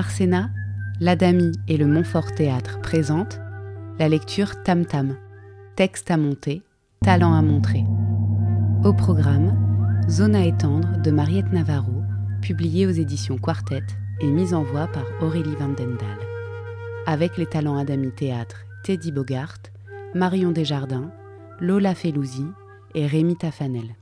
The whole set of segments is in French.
Arsena, l'Adami et le Montfort Théâtre présentent la lecture Tam Tam, texte à monter, talent à montrer. Au programme, Zone à étendre de Mariette Navarro, publiée aux éditions Quartet et mise en voix par Aurélie Vandendal. Avec les talents Adami Théâtre Teddy Bogart, Marion Desjardins, Lola Felouzi et Rémi Tafanel.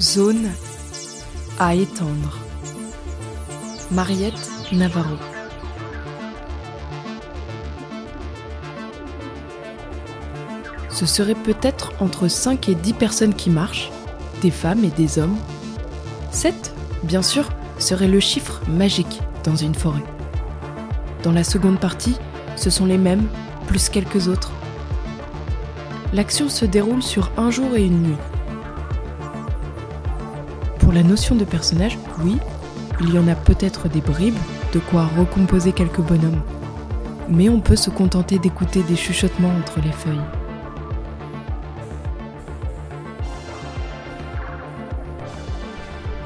Zone à étendre. Mariette Navarro. Ce serait peut-être entre 5 et 10 personnes qui marchent, des femmes et des hommes. 7, bien sûr, serait le chiffre magique dans une forêt. Dans la seconde partie, ce sont les mêmes, plus quelques autres. L'action se déroule sur un jour et une nuit. Pour la notion de personnage, oui, il y en a peut-être des bribes, de quoi recomposer quelques bonhommes. Mais on peut se contenter d'écouter des chuchotements entre les feuilles.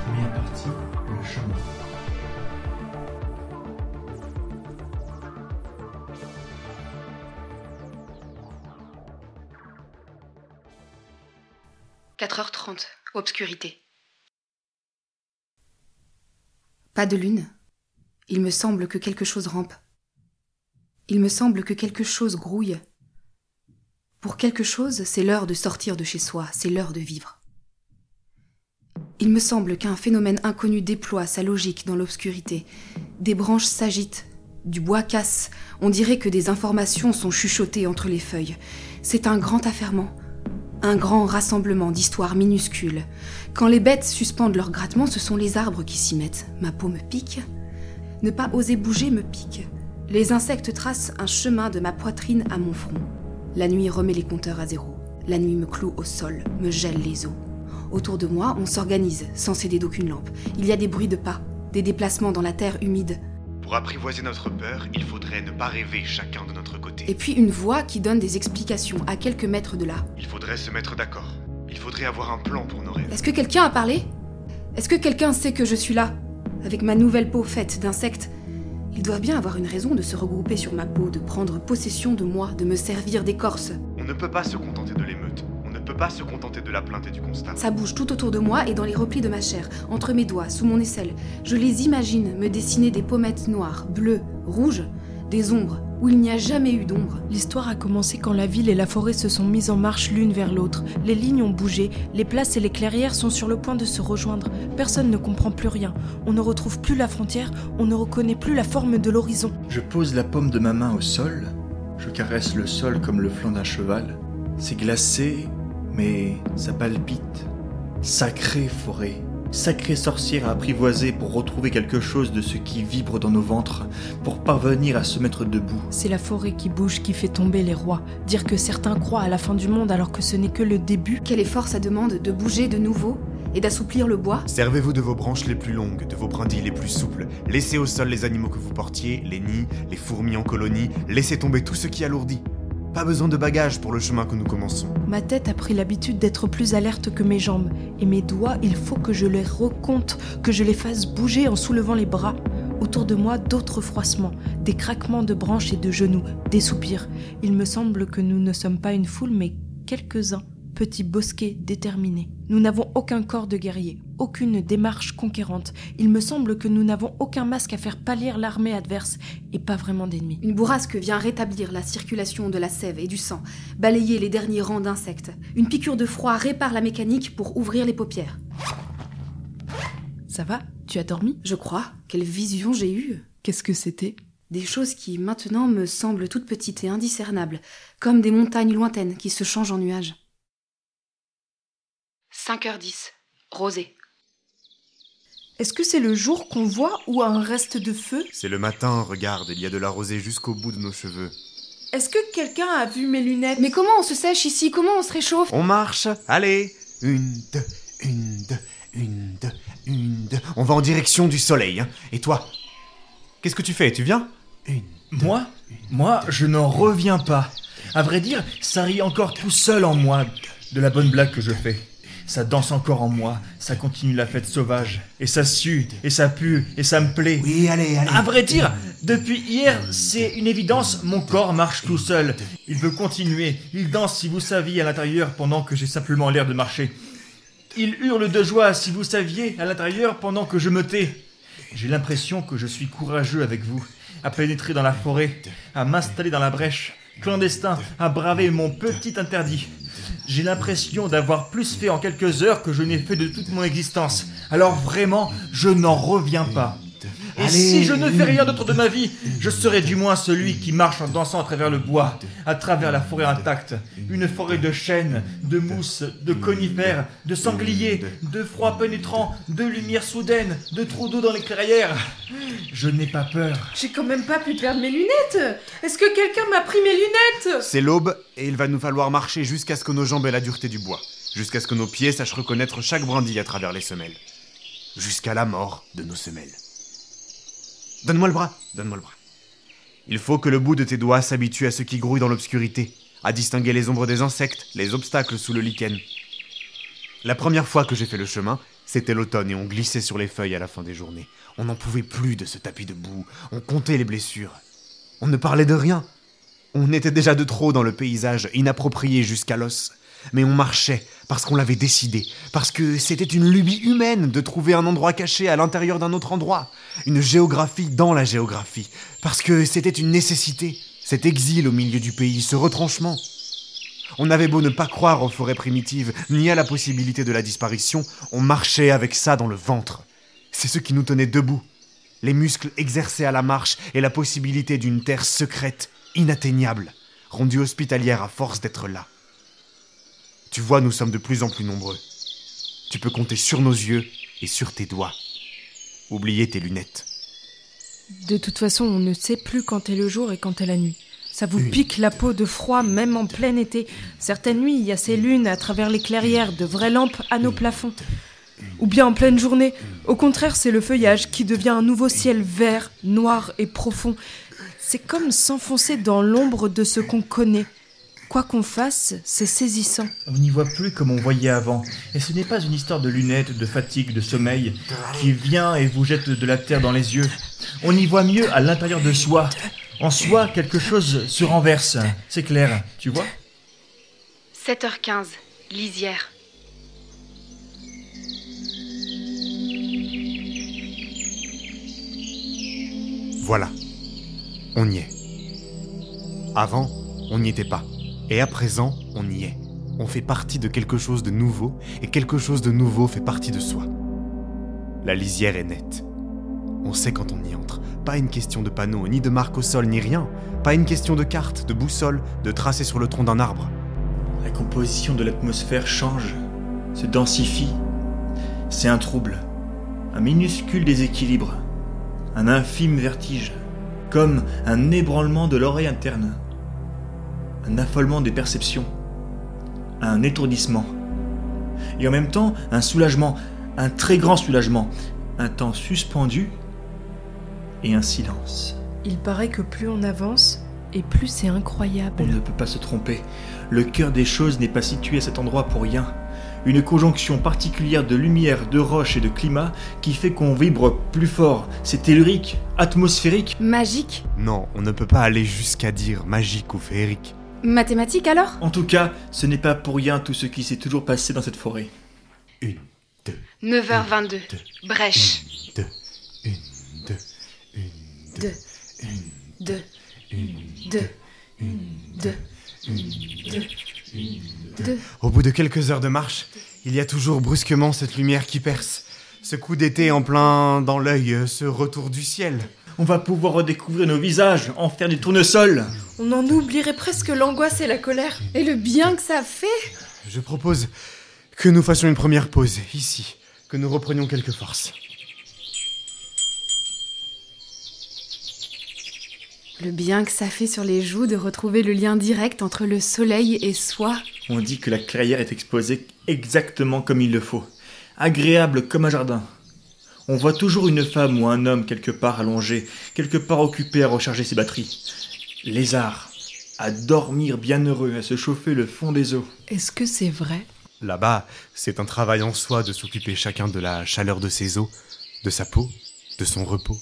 Première partie, le chemin. « 4h30, obscurité. Pas de lune. Il me semble que quelque chose rampe. Il me semble que quelque chose grouille. Pour quelque chose, c'est l'heure de sortir de chez soi, c'est l'heure de vivre. Il me semble qu'un phénomène inconnu déploie sa logique dans l'obscurité. Des branches s'agitent, du bois casse, on dirait que des informations sont chuchotées entre les feuilles. C'est un grand affairement, un grand rassemblement d'histoires minuscules. Quand les bêtes suspendent leur grattement, ce sont les arbres qui s'y mettent. Ma peau me pique. Ne pas oser bouger me pique. Les insectes tracent un chemin de ma poitrine à mon front. La nuit remet les compteurs à zéro. La nuit me cloue au sol, me gèle les os. Autour de moi, on s'organise, sans céder d'aucune lampe. Il y a des bruits de pas, des déplacements dans la terre humide. Pour apprivoiser notre peur, il faudrait ne pas rêver chacun de notre côté. Et puis une voix qui donne des explications à quelques mètres de là. Il faudrait se mettre d'accord. Il faudrait avoir un plan pour nos rêves. Est-ce que quelqu'un a parlé? Est-ce que quelqu'un sait que je suis là? Avec ma nouvelle peau faite d'insectes Ils doivent bien avoir une raison de se regrouper sur ma peau, de prendre possession de moi, de me servir d'écorce. On ne peut pas se contenter de l'émeute. On ne peut pas se contenter de la plainte et du constat. Ça bouge tout autour de moi et dans les replis de ma chair, entre mes doigts, sous mon aisselle. Je les imagine me dessiner des pommettes noires, bleues, rouges, des ombres, où il n'y a jamais eu d'ombre. L'histoire a commencé quand la ville et la forêt se sont mises en marche l'une vers l'autre. Les lignes ont bougé, les places et les clairières sont sur le point de se rejoindre. Personne ne comprend plus rien. On ne retrouve plus la frontière, on ne reconnaît plus la forme de l'horizon. Je pose la paume de ma main au sol, je caresse le sol comme le flanc d'un cheval. C'est glacé, mais ça palpite. Sacrée forêt, sacrée sorcière à apprivoiser pour retrouver quelque chose de ce qui vibre dans nos ventres, pour parvenir à se mettre debout. C'est la forêt qui bouge qui fait tomber les rois. Dire que certains croient à la fin du monde alors que ce n'est que le début. Quel effort ça demande de bouger de nouveau et d'assouplir le bois? Servez-vous de vos branches les plus longues, de vos brindilles les plus souples. Laissez au sol les animaux que vous portiez, les nids, les fourmis en colonie. Laissez tomber tout ce qui alourdit. Pas besoin de bagages pour le chemin que nous commençons. Ma tête a pris l'habitude d'être plus alerte que mes jambes, et mes doigts, il faut que je les recompte, que je les fasse bouger en soulevant les bras. Autour de moi, d'autres froissements, des craquements de branches et de genoux, des soupirs. Il me semble que nous ne sommes pas une foule, mais quelques-uns, petits bosquets déterminés. Nous n'avons aucun corps de guerrier, aucune démarche conquérante. Il me semble que nous n'avons aucun masque à faire pâlir l'armée adverse, et pas vraiment d'ennemis. Une bourrasque vient rétablir la circulation de la sève et du sang, balayer les derniers rangs d'insectes. Une piqûre de froid répare la mécanique pour ouvrir les paupières. Ça va? Tu as dormi? Je crois. Quelle vision j'ai eue Qu'est-ce que c'était? Des choses qui maintenant me semblent toutes petites et indiscernables, comme des montagnes lointaines qui se changent en nuages. 5h10. Rosée. Est-ce que c'est le jour qu'on voit ou un reste de feu? C'est le matin, regarde, il y a de la rosée jusqu'au bout de nos cheveux. Est-ce que quelqu'un a vu mes lunettes? Mais comment on se sèche ici? Comment on se réchauffe? On marche, allez Une, deux, une, deux, une, deux, une, deux. On va en direction du soleil, hein. Et toi? Qu'est-ce que tu fais? Tu viens? Une, deux, Moi? Moi, je n'en reviens pas. À vrai dire, ça rit encore tout seul en moi de la bonne blague que je fais. Ça danse encore en moi, ça continue la fête sauvage. Et ça sue, et ça pue, et ça me plaît. Oui, allez, allez. À vrai dire, depuis hier, c'est une évidence, mon corps marche tout seul. Il veut continuer, il danse si vous saviez à l'intérieur pendant que j'ai simplement l'air de marcher. Il hurle de joie si vous saviez à l'intérieur pendant que je me tais. J'ai l'impression que je suis courageux avec vous, à pénétrer dans la forêt, à m'installer dans la brèche, clandestin, à braver mon petit interdit. J'ai l'impression d'avoir plus fait en quelques heures que je n'ai fait de toute mon existence. Alors vraiment, je n'en reviens pas. Et si je ne fais rien d'autre de ma vie, je serai du moins celui qui marche en dansant à travers le bois, à travers la forêt intacte, une forêt de chênes, de mousses, de conifères, de sangliers, de froid pénétrant, de lumière soudaine, de trous d'eau dans les clairières. Je n'ai pas peur. J'ai quand même pas pu perdre mes lunettes. Est-ce que quelqu'un m'a pris mes lunettes? C'est l'aube et il va nous falloir marcher jusqu'à ce que nos jambes aient la dureté du bois, jusqu'à ce que nos pieds sachent reconnaître chaque brindille à travers les semelles, jusqu'à la mort de nos semelles. Donne-moi le bras, donne-moi le bras. Il faut que le bout de tes doigts s'habitue à ce qui grouille dans l'obscurité, à distinguer les ombres des insectes, les obstacles sous le lichen. La première fois que j'ai fait le chemin, c'était l'automne et on glissait sur les feuilles à la fin des journées. On n'en pouvait plus de ce tapis de boue, on comptait les blessures. On ne parlait de rien. On était déjà de trop dans le paysage, inapproprié jusqu'à l'os. Mais on marchait parce qu'on l'avait décidé, parce que c'était une lubie humaine de trouver un endroit caché à l'intérieur d'un autre endroit, une géographie dans la géographie, parce que c'était une nécessité, cet exil au milieu du pays, ce retranchement. On avait beau ne pas croire aux forêts primitives, ni à la possibilité de la disparition, on marchait avec ça dans le ventre. C'est ce qui nous tenait debout. Les muscles exercés à la marche et la possibilité d'une terre secrète, inatteignable, rendue hospitalière à force d'être là. Tu vois, nous sommes de plus en plus nombreux. Tu peux compter sur nos yeux et sur tes doigts. Oubliez tes lunettes. De toute façon, on ne sait plus quand est le jour et quand est la nuit. Ça vous pique la peau de froid même en plein été. Certaines nuits, il y a ces lunes à travers les clairières, de vraies lampes à nos plafonds. Ou bien en pleine journée. Au contraire, c'est le feuillage qui devient un nouveau ciel vert, noir et profond. C'est comme s'enfoncer dans l'ombre de ce qu'on connaît. Quoi qu'on fasse, c'est saisissant. On n'y voit plus comme on voyait avant. Et ce n'est pas une histoire de lunettes, de fatigue, de sommeil, qui vient et vous jette de la terre dans les yeux. On y voit mieux à l'intérieur de soi. En soi, quelque chose se renverse. C'est clair, tu vois 7h15, lisière. Voilà. On y est. Avant, on n'y était pas. Et à présent, on y est. On fait partie de quelque chose de nouveau, et quelque chose de nouveau fait partie de soi. La lisière est nette. On sait quand on y entre. Pas une question de panneau, ni de marque au sol, ni rien. Pas une question de carte, de boussole, de tracé sur le tronc d'un arbre. La composition de l'atmosphère change, se densifie. C'est un trouble, un minuscule déséquilibre, un infime vertige, comme un ébranlement de l'oreille interne, un affolement des perceptions, un étourdissement, et en même temps un soulagement, un très grand soulagement, un temps suspendu et un silence. Il paraît que plus on avance, et plus c'est incroyable. On ne peut pas se tromper. Le cœur des choses n'est pas situé à cet endroit pour rien. Une conjonction particulière de lumière, de roche et de climat qui fait qu'on vibre plus fort. C'est tellurique, atmosphérique. Magique Non, on ne peut pas aller jusqu'à dire magique ou féerique. Mathématiques alors? En tout cas, ce n'est pas pour rien tout ce qui s'est toujours passé dans cette forêt. Une, deux, 9h22, brèche. deux, une, deux, une, deux, Deux, deux, une, deux, deux, deux, deux. Au bout de quelques heures de marche, il y a toujours brusquement cette lumière qui perce. Ce coup d'été en plein dans l'œil, ce retour du ciel. On va pouvoir redécouvrir nos visages, en faire des tournesols. On en oublierait presque l'angoisse et la colère. Et le bien que ça fait Je propose que nous fassions une première pause ici, que nous reprenions quelques forces. Le bien que ça fait sur les joues de retrouver le lien direct entre le soleil et soi. On dit que la clairière est exposée exactement comme il le faut. Agréable comme un jardin. On voit toujours une femme ou un homme quelque part allongé, quelque part occupé à recharger ses batteries. Lézard, à dormir bien heureux, à se chauffer le fond des eaux. Est-ce que c'est vrai? Là-bas, c'est un travail en soi de s'occuper chacun de la chaleur de ses os, de sa peau, de son repos,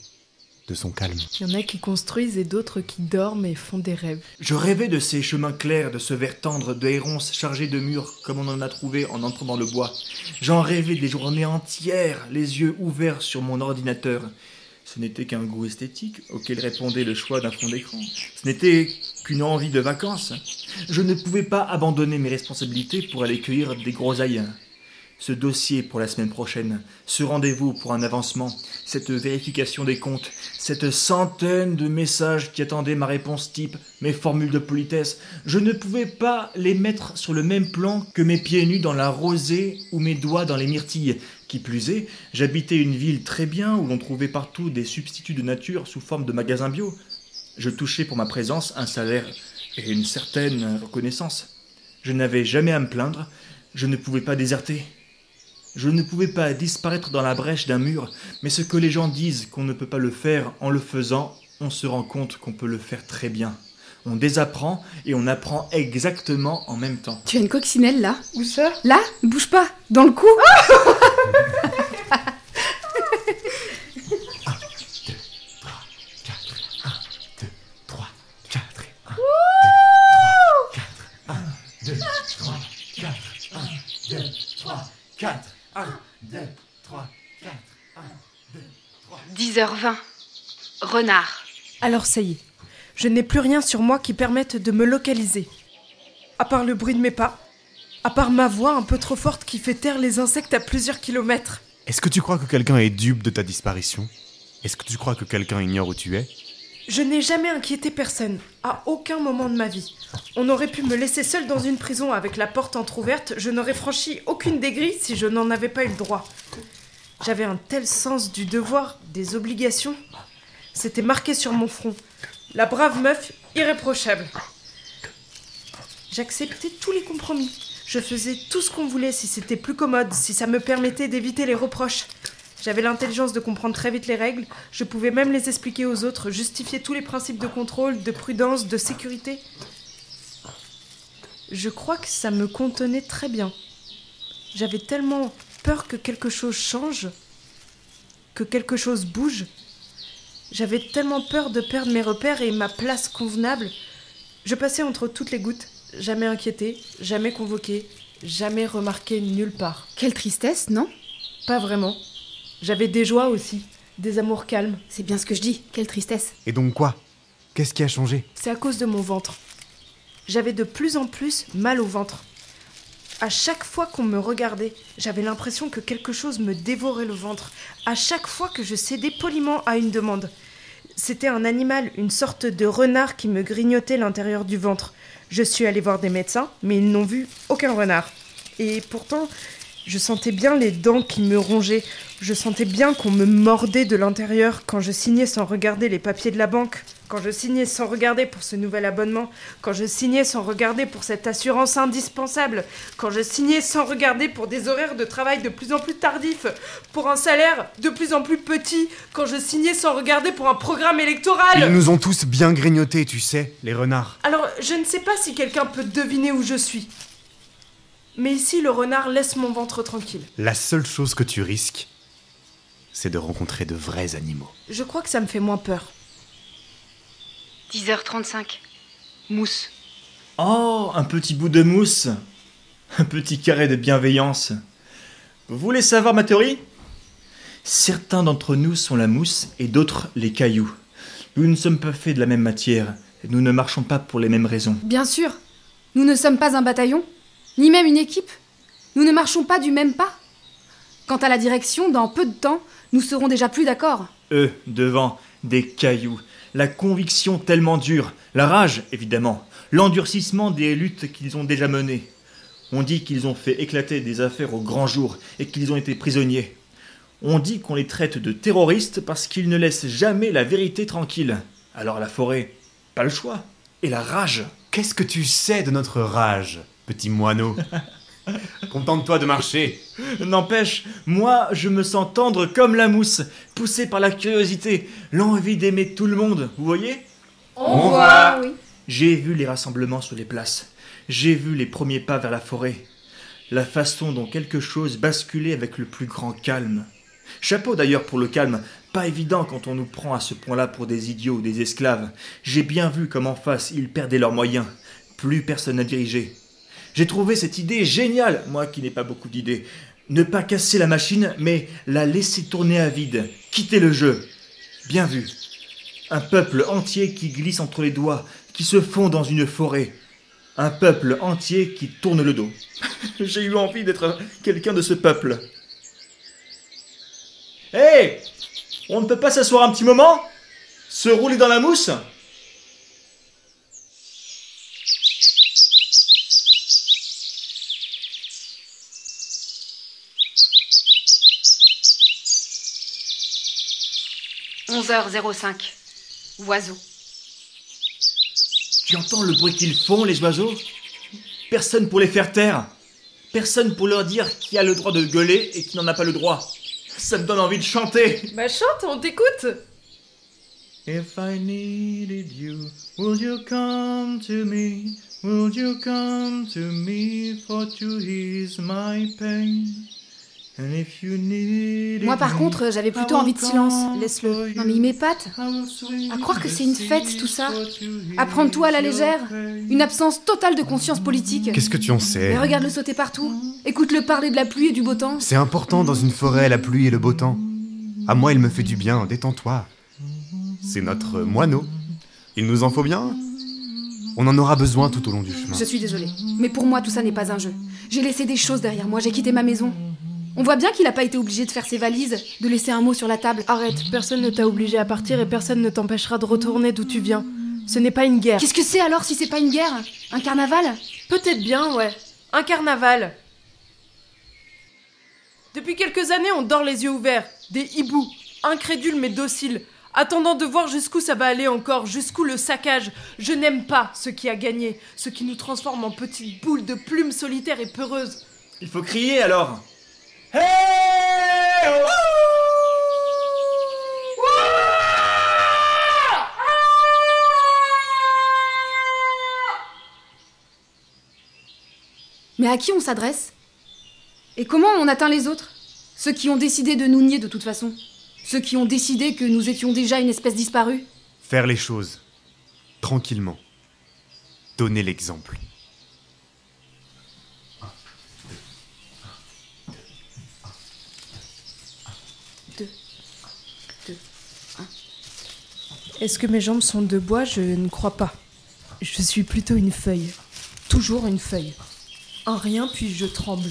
de son calme. Il y en a qui construisent et d'autres qui dorment et font des rêves. Je rêvais de ces chemins clairs, de ce verre tendre, de héronces chargés de murs comme on en a trouvé en entrant dans le bois. J'en rêvais des journées entières, les yeux ouverts sur mon ordinateur. Ce n'était qu'un goût esthétique auquel répondait le choix d'un fond d'écran. Ce n'était qu'une envie de vacances. Je ne pouvais pas abandonner mes responsabilités pour aller cueillir des groseilles. Ce dossier pour la semaine prochaine, ce rendez-vous pour un avancement, cette vérification des comptes, cette centaine de messages qui attendaient ma réponse type, mes formules de politesse, je ne pouvais pas les mettre sur le même plan que mes pieds nus dans la rosée ou mes doigts dans les myrtilles. Qui plus est, j'habitais une ville très bien où l'on trouvait partout des substituts de nature sous forme de magasins bio. Je touchais pour ma présence un salaire et une certaine reconnaissance. Je n'avais jamais à me plaindre, je ne pouvais pas déserter. Je ne pouvais pas disparaître dans la brèche d'un mur, mais ce que les gens disent qu'on ne peut pas le faire en le faisant, on se rend compte qu'on peut le faire très bien. On désapprend et on apprend exactement en même temps. Tu as une coccinelle là? Où ça? Là? Bouge pas! Dans le cou 10h20. Renard. Alors ça y est, je n'ai plus rien sur moi qui permette de me localiser. À part le bruit de mes pas, à part ma voix un peu trop forte qui fait taire les insectes à plusieurs kilomètres. Est-ce que tu crois que quelqu'un est dupe de ta disparition? Est-ce que tu crois que quelqu'un ignore où tu es? Je n'ai jamais inquiété personne, à aucun moment de ma vie. On aurait pu me laisser seule dans une prison avec la porte entr'ouverte, je n'aurais franchi aucune des grilles si je n'en avais pas eu le droit. J'avais un tel sens du devoir, des obligations. C'était marqué sur mon front. La brave meuf irréprochable. J'acceptais tous les compromis. Je faisais tout ce qu'on voulait si c'était plus commode, si ça me permettait d'éviter les reproches. J'avais l'intelligence de comprendre très vite les règles, je pouvais même les expliquer aux autres, justifier tous les principes de contrôle, de prudence, de sécurité. Je crois que ça me contenait très bien. J'avais tellement peur que quelque chose change, que quelque chose bouge. J'avais tellement peur de perdre mes repères et ma place convenable. Je passais entre toutes les gouttes, jamais inquiété, jamais convoqué, jamais remarqué nulle part. Quelle tristesse, non? Pas vraiment. J'avais des joies aussi, des amours calmes. C'est bien ce que je dis, quelle tristesse. Et donc quoi? Qu'est-ce qui a changé? C'est à cause de mon ventre. J'avais de plus en plus mal au ventre. À chaque fois qu'on me regardait, j'avais l'impression que quelque chose me dévorait le ventre. À chaque fois que je cédais poliment à une demande. C'était un animal, une sorte de renard qui me grignotait l'intérieur du ventre. Je suis allée voir des médecins, mais ils n'ont vu aucun renard. Et pourtant, je sentais bien les dents qui me rongeaient. Je sentais bien qu'on me mordait de l'intérieur quand je signais sans regarder les papiers de la banque, quand je signais sans regarder pour ce nouvel abonnement, quand je signais sans regarder pour cette assurance indispensable, quand je signais sans regarder pour des horaires de travail de plus en plus tardifs, pour un salaire de plus en plus petit, quand je signais sans regarder pour un programme électoral. Ils nous ont tous bien grignotés, tu sais, les renards. Alors, je ne sais pas si quelqu'un peut deviner où je suis. Mais ici, le renard laisse mon ventre tranquille. La seule chose que tu risques, c'est de rencontrer de vrais animaux. Je crois que ça me fait moins peur. 10h35. Mousse. Oh, un petit bout de mousse. Un petit carré de bienveillance. Vous voulez savoir ma théorie? Certains d'entre nous sont la mousse et d'autres les cailloux. Nous ne sommes pas faits de la même matière. et Nous ne marchons pas pour les mêmes raisons. Bien sûr, nous ne sommes pas un bataillon, ni même une équipe. Nous ne marchons pas du même pas. Quant à la direction, dans peu de temps, nous serons déjà plus d'accord. Eux, devant, des cailloux. La conviction tellement dure. La rage, évidemment. L'endurcissement des luttes qu'ils ont déjà menées. On dit qu'ils ont fait éclater des affaires au grand jour et qu'ils ont été prisonniers. On dit qu'on les traite de terroristes parce qu'ils ne laissent jamais la vérité tranquille. Alors la forêt, pas le choix. Et la rage. Qu'est-ce que tu sais de notre rage, petit moineau Contente-toi de marcher. N'empêche, moi, je me sens tendre comme la mousse, poussé par la curiosité, l'envie d'aimer tout le monde, vous voyez? On voit, oui. J'ai vu les rassemblements sur les places. J'ai vu les premiers pas vers la forêt. La façon dont quelque chose basculait avec le plus grand calme. Chapeau d'ailleurs pour le calme, pas évident quand on nous prend à ce point-là pour des idiots ou des esclaves. J'ai bien vu comme en face ils perdaient leurs moyens. Plus personne à diriger. J'ai trouvé cette idée géniale, moi qui n'ai pas beaucoup d'idées. Ne pas casser la machine, mais la laisser tourner à vide. Quitter le jeu. Bien vu. Un peuple entier qui glisse entre les doigts, qui se fond dans une forêt. Un peuple entier qui tourne le dos. J'ai eu envie d'être quelqu'un de ce peuple. Hé On ne peut pas s'asseoir un petit moment? Se rouler dans la mousse « 11h05. Oiseaux. Tu entends le bruit qu'ils font, les oiseaux? Personne pour les faire taire. Personne pour leur dire qui a le droit de gueuler et qui n'en a pas le droit. Ça me donne envie de chanter. Bah chante, on t'écoute If I needed you, will you come to me? Will you come to me for to ease my pain? And if you needed Moi, par contre, j'avais plutôt envie de silence. Laisse-le. Non, mais il m'épate. À croire que c'est une fête, tout ça. to À prendre tout à la légère. Une absence totale de conscience politique. Qu'est-ce que tu en sais? Mais regarde-le sauter partout. Écoute-le parler de la pluie et du beau temps. C'est important dans une forêt, la pluie et le beau temps. À moi, il me fait du bien, détends-toi. C'est notre moineau. Il nous en faut bien. On en aura besoin tout au long du chemin. Je suis désolée. Mais pour moi, tout ça n'est pas un jeu. J'ai laissé des choses derrière moi. J'ai quitté ma maison. On voit bien qu'il n'a pas été obligé de faire ses valises, de laisser un mot sur la table. Arrête, personne ne t'a obligé à partir et personne ne t'empêchera de retourner d'où tu viens. Ce n'est pas une guerre. Qu'est-ce que c'est alors si c'est pas une guerre? Un carnaval? Peut-être bien, ouais. Un carnaval. Depuis quelques années, on dort les yeux ouverts. Des hiboux, incrédules mais dociles, attendant de voir jusqu'où ça va aller encore, jusqu'où le saccage. Je n'aime pas ce qui a gagné, ce qui nous transforme en petites boules de plumes solitaires et peureuses. Il faut crier alors. Hey oh Mais à qui on s'adresse? Et comment on atteint les autres? Ceux qui ont décidé de nous nier de toute façon. Ceux qui ont décidé que nous étions déjà une espèce disparue. Faire les choses. Tranquillement. Donner l'exemple. Est-ce que mes jambes sont de bois? Je ne crois pas. Je suis plutôt une feuille. Toujours une feuille. Un rien, puis je tremble.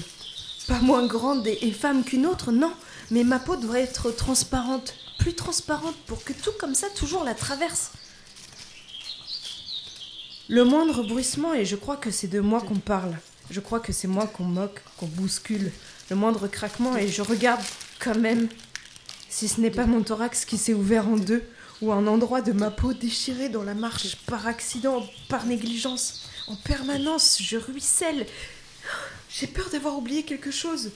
Pas moins grande et, et femme qu'une autre, non. Mais ma peau doit être transparente. Plus transparente pour que tout comme ça toujours la traverse. Le moindre bruissement, et je crois que c'est de moi qu'on parle. Je crois que c'est moi qu'on moque, qu'on bouscule. Le moindre craquement, et je regarde quand même. Si ce n'est pas mon thorax qui s'est ouvert en deux, ou un endroit de ma peau déchiré dans la marche par accident, par négligence. En permanence, je ruisselle. J'ai peur d'avoir oublié quelque chose.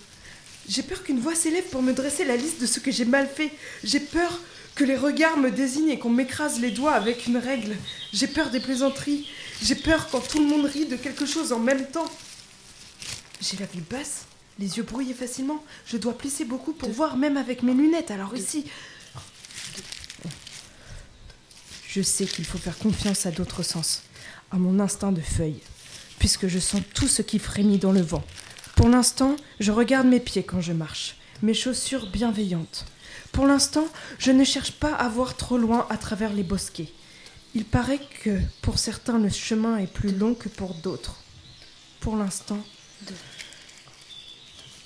J'ai peur qu'une voix s'élève pour me dresser la liste de ce que j'ai mal fait. J'ai peur que les regards me désignent et qu'on m'écrase les doigts avec une règle. J'ai peur des plaisanteries. J'ai peur quand tout le monde rit de quelque chose en même temps. J'ai la vue basse, les yeux brouillés facilement. Je dois plisser beaucoup pour voir même avec mes lunettes. Alors ici, je sais qu'il faut faire confiance à d'autres sens, à mon instinct de feuille, puisque je sens tout ce qui frémit dans le vent. Pour l'instant, je regarde mes pieds quand je marche, mes chaussures bienveillantes. Pour l'instant, je ne cherche pas à voir trop loin à travers les bosquets. Il paraît que pour certains le chemin est plus long que pour d'autres. Pour l'instant,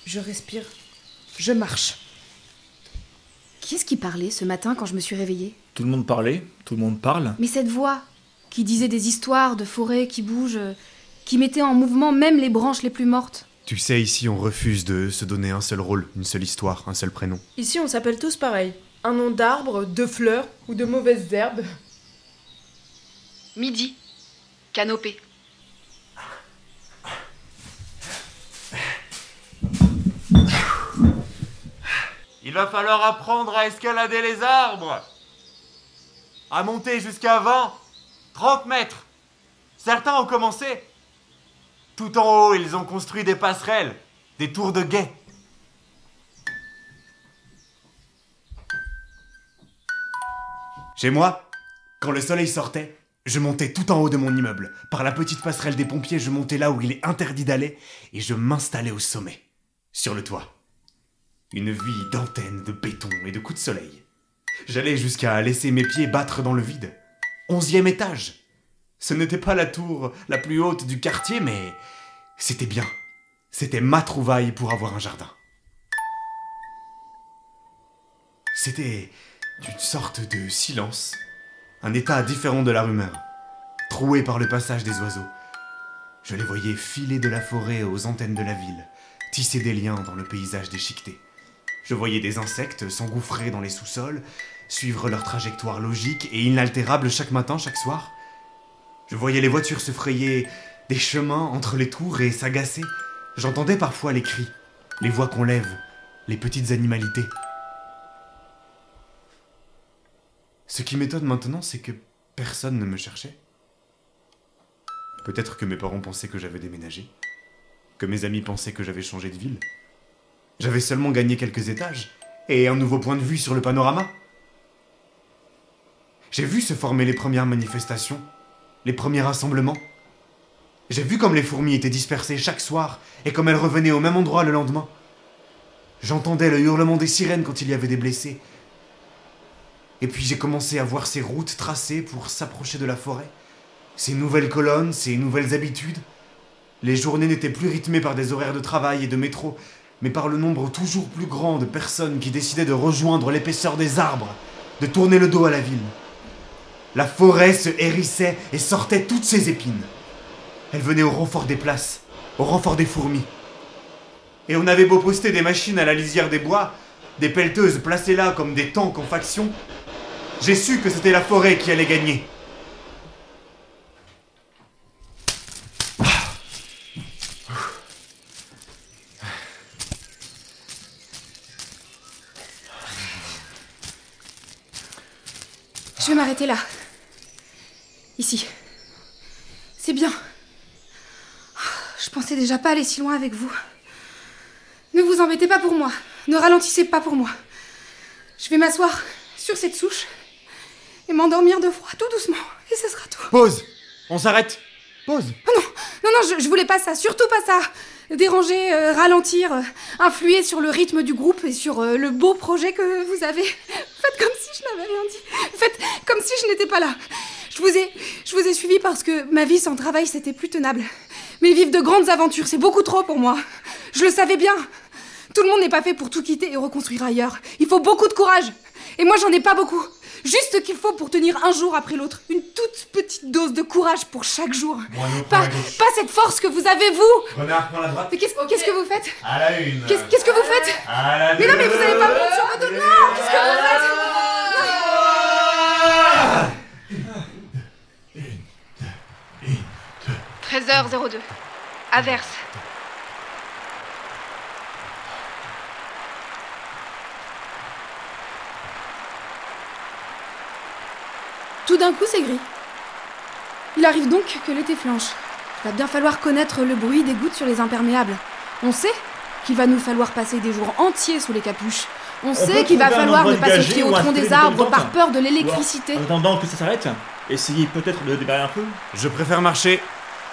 je respire, je marche. Qui est-ce qui parlait ce matin quand je me suis réveillée? Tout le monde parlait, tout le monde parle. Mais cette voix, qui disait des histoires de forêts qui bougent, euh, qui mettait en mouvement même les branches les plus mortes. Tu sais, ici, on refuse de se donner un seul rôle, une seule histoire, un seul prénom. Ici, on s'appelle tous pareil. Un nom d'arbre, de fleurs ou de mauvaises herbes. Midi. Canopée. Il va falloir apprendre à escalader les arbres. À monter jusqu'à 20, 30 mètres. Certains ont commencé. Tout en haut, ils ont construit des passerelles, des tours de guet. Chez moi, quand le soleil sortait, je montais tout en haut de mon immeuble. Par la petite passerelle des pompiers, je montais là où il est interdit d'aller et je m'installais au sommet, sur le toit. Une vie d'antennes, de béton et de coups de soleil. J'allais jusqu'à laisser mes pieds battre dans le vide. Onzième étage. Ce n'était pas la tour la plus haute du quartier, mais c'était bien. C'était ma trouvaille pour avoir un jardin. C'était une sorte de silence, un état différent de la rumeur, troué par le passage des oiseaux. Je les voyais filer de la forêt aux antennes de la ville, tisser des liens dans le paysage déchiqueté. Je voyais des insectes s'engouffrer dans les sous-sols, suivre leur trajectoire logique et inaltérable chaque matin, chaque soir. Je voyais les voitures se frayer des chemins entre les tours et s'agacer. J'entendais parfois les cris, les voix qu'on lève, les petites animalités. Ce qui m'étonne maintenant, c'est que personne ne me cherchait. Peut-être que mes parents pensaient que j'avais déménagé, que mes amis pensaient que j'avais changé de ville. J'avais seulement gagné quelques étages et un nouveau point de vue sur le panorama. J'ai vu se former les premières manifestations, les premiers rassemblements. J'ai vu comme les fourmis étaient dispersées chaque soir et comme elles revenaient au même endroit le lendemain. J'entendais le hurlement des sirènes quand il y avait des blessés. Et puis j'ai commencé à voir ces routes tracées pour s'approcher de la forêt, ces nouvelles colonnes, ces nouvelles habitudes. Les journées n'étaient plus rythmées par des horaires de travail et de métro, mais par le nombre toujours plus grand de personnes qui décidaient de rejoindre l'épaisseur des arbres, de tourner le dos à la ville. La forêt se hérissait et sortait toutes ses épines. Elle venait au renfort des places, au renfort des fourmis. Et on avait beau poster des machines à la lisière des bois, des pelleteuses placées là comme des tanks en faction, j'ai su que c'était la forêt qui allait gagner. M'arrêter là. Ici. C'est bien. Je pensais déjà pas aller si loin avec vous. Ne vous embêtez pas pour moi. Ne ralentissez pas pour moi. Je vais m'asseoir sur cette souche et m'endormir de froid tout doucement. Et ce sera tout. Pause On s'arrête Pause Oh non, non, non, je, je voulais pas ça. Surtout pas ça. Déranger, euh, ralentir, euh, influer sur le rythme du groupe et sur euh, le beau projet que vous avez. Faites comme si je n'avais rien dit. Faites comme si je n'étais pas là. Je vous ai, je vous ai suivi parce que ma vie sans travail c'était plus tenable. Mais vivre de grandes aventures c'est beaucoup trop pour moi. Je le savais bien. Tout le monde n'est pas fait pour tout quitter et reconstruire ailleurs. Il faut beaucoup de courage. Et moi j'en ai pas beaucoup. Juste ce qu'il faut pour tenir un jour après l'autre. Une toute petite dose de courage pour chaque jour. Pas, pas cette force que vous avez vous. Renard, prends la droite. Mais qu'est-ce qu'est-ce que vous faites? À la une. Qu'est-ce que vous faites? À la Mais non, mais vous allez pas me mettre sur votre dos. Non, qu'est-ce que vous faites? 13h02. Averse. Tout d'un coup, c'est gris. Il arrive donc que l'été flanche. Il va bien falloir connaître le bruit des gouttes sur les imperméables. On sait qu'il va nous falloir passer des jours entiers sous les capuches. On, sait qu'il va falloir ne pas se fier au tronc des arbres par peur de l'électricité. En attendant que ça s'arrête, essayez peut-être de démarrer un peu. Je préfère marcher.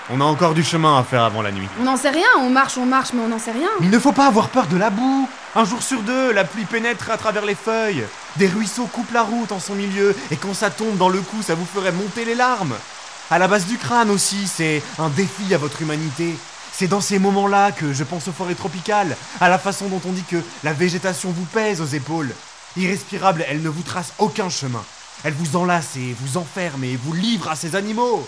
On a encore du chemin à faire avant la nuit. On n'en sait rien, on marche, on marche, mais on n'en sait rien. Il ne faut pas avoir peur de la boue. Un jour sur deux, la pluie pénètre à travers les feuilles. Des ruisseaux coupent la route en son milieu, et quand ça tombe dans le cou, ça vous ferait monter les larmes. À la base du crâne aussi, c'est un défi à votre humanité. C'est dans ces moments-là que je pense aux forêts tropicales, à la façon dont on dit que la végétation vous pèse aux épaules. Irrespirable, elle ne vous trace aucun chemin. Elle vous enlace et vous enferme et vous livre à ces animaux.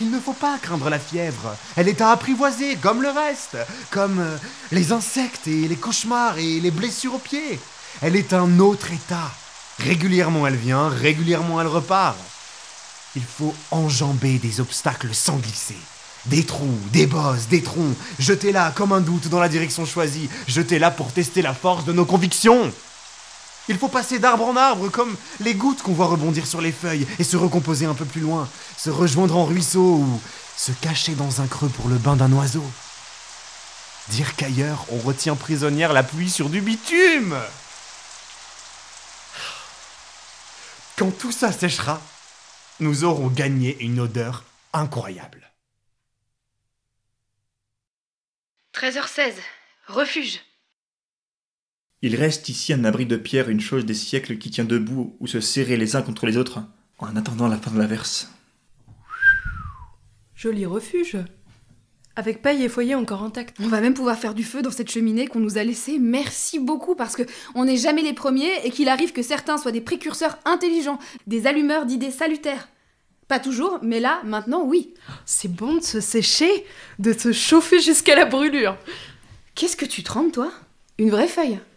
Il ne faut pas craindre la fièvre. Elle est à apprivoiser, comme le reste. Comme euh, les insectes et les cauchemars et les blessures aux pieds. Elle est un autre état. Régulièrement elle vient, régulièrement elle repart. Il faut enjamber des obstacles sans glisser. Des trous, des bosses, des troncs. Jetez-la comme un doute dans la direction choisie. Jetez-la pour tester la force de nos convictions. Il faut passer d'arbre en arbre, comme les gouttes qu'on voit rebondir sur les feuilles et se recomposer un peu plus loin, se rejoindre en ruisseau ou se cacher dans un creux pour le bain d'un oiseau. Dire qu'ailleurs, on retient prisonnière la pluie sur du bitume. Quand tout ça séchera, nous aurons gagné une odeur incroyable. 13h16. Refuge. Il reste ici un abri de pierre, une chose des siècles qui tient debout ou se serrer les uns contre les autres en attendant la fin de l'averse. Joli refuge. Avec paille et foyer encore intacts. On va même pouvoir faire du feu dans cette cheminée qu'on nous a laissée. Merci beaucoup parce que on n'est jamais les premiers et qu'il arrive que certains soient des précurseurs intelligents, des allumeurs d'idées salutaires. Pas toujours, mais là, maintenant, oui. C'est bon de se sécher, de se chauffer jusqu'à la brûlure. Qu'est-ce que tu trembles, toi? Une vraie feuille. –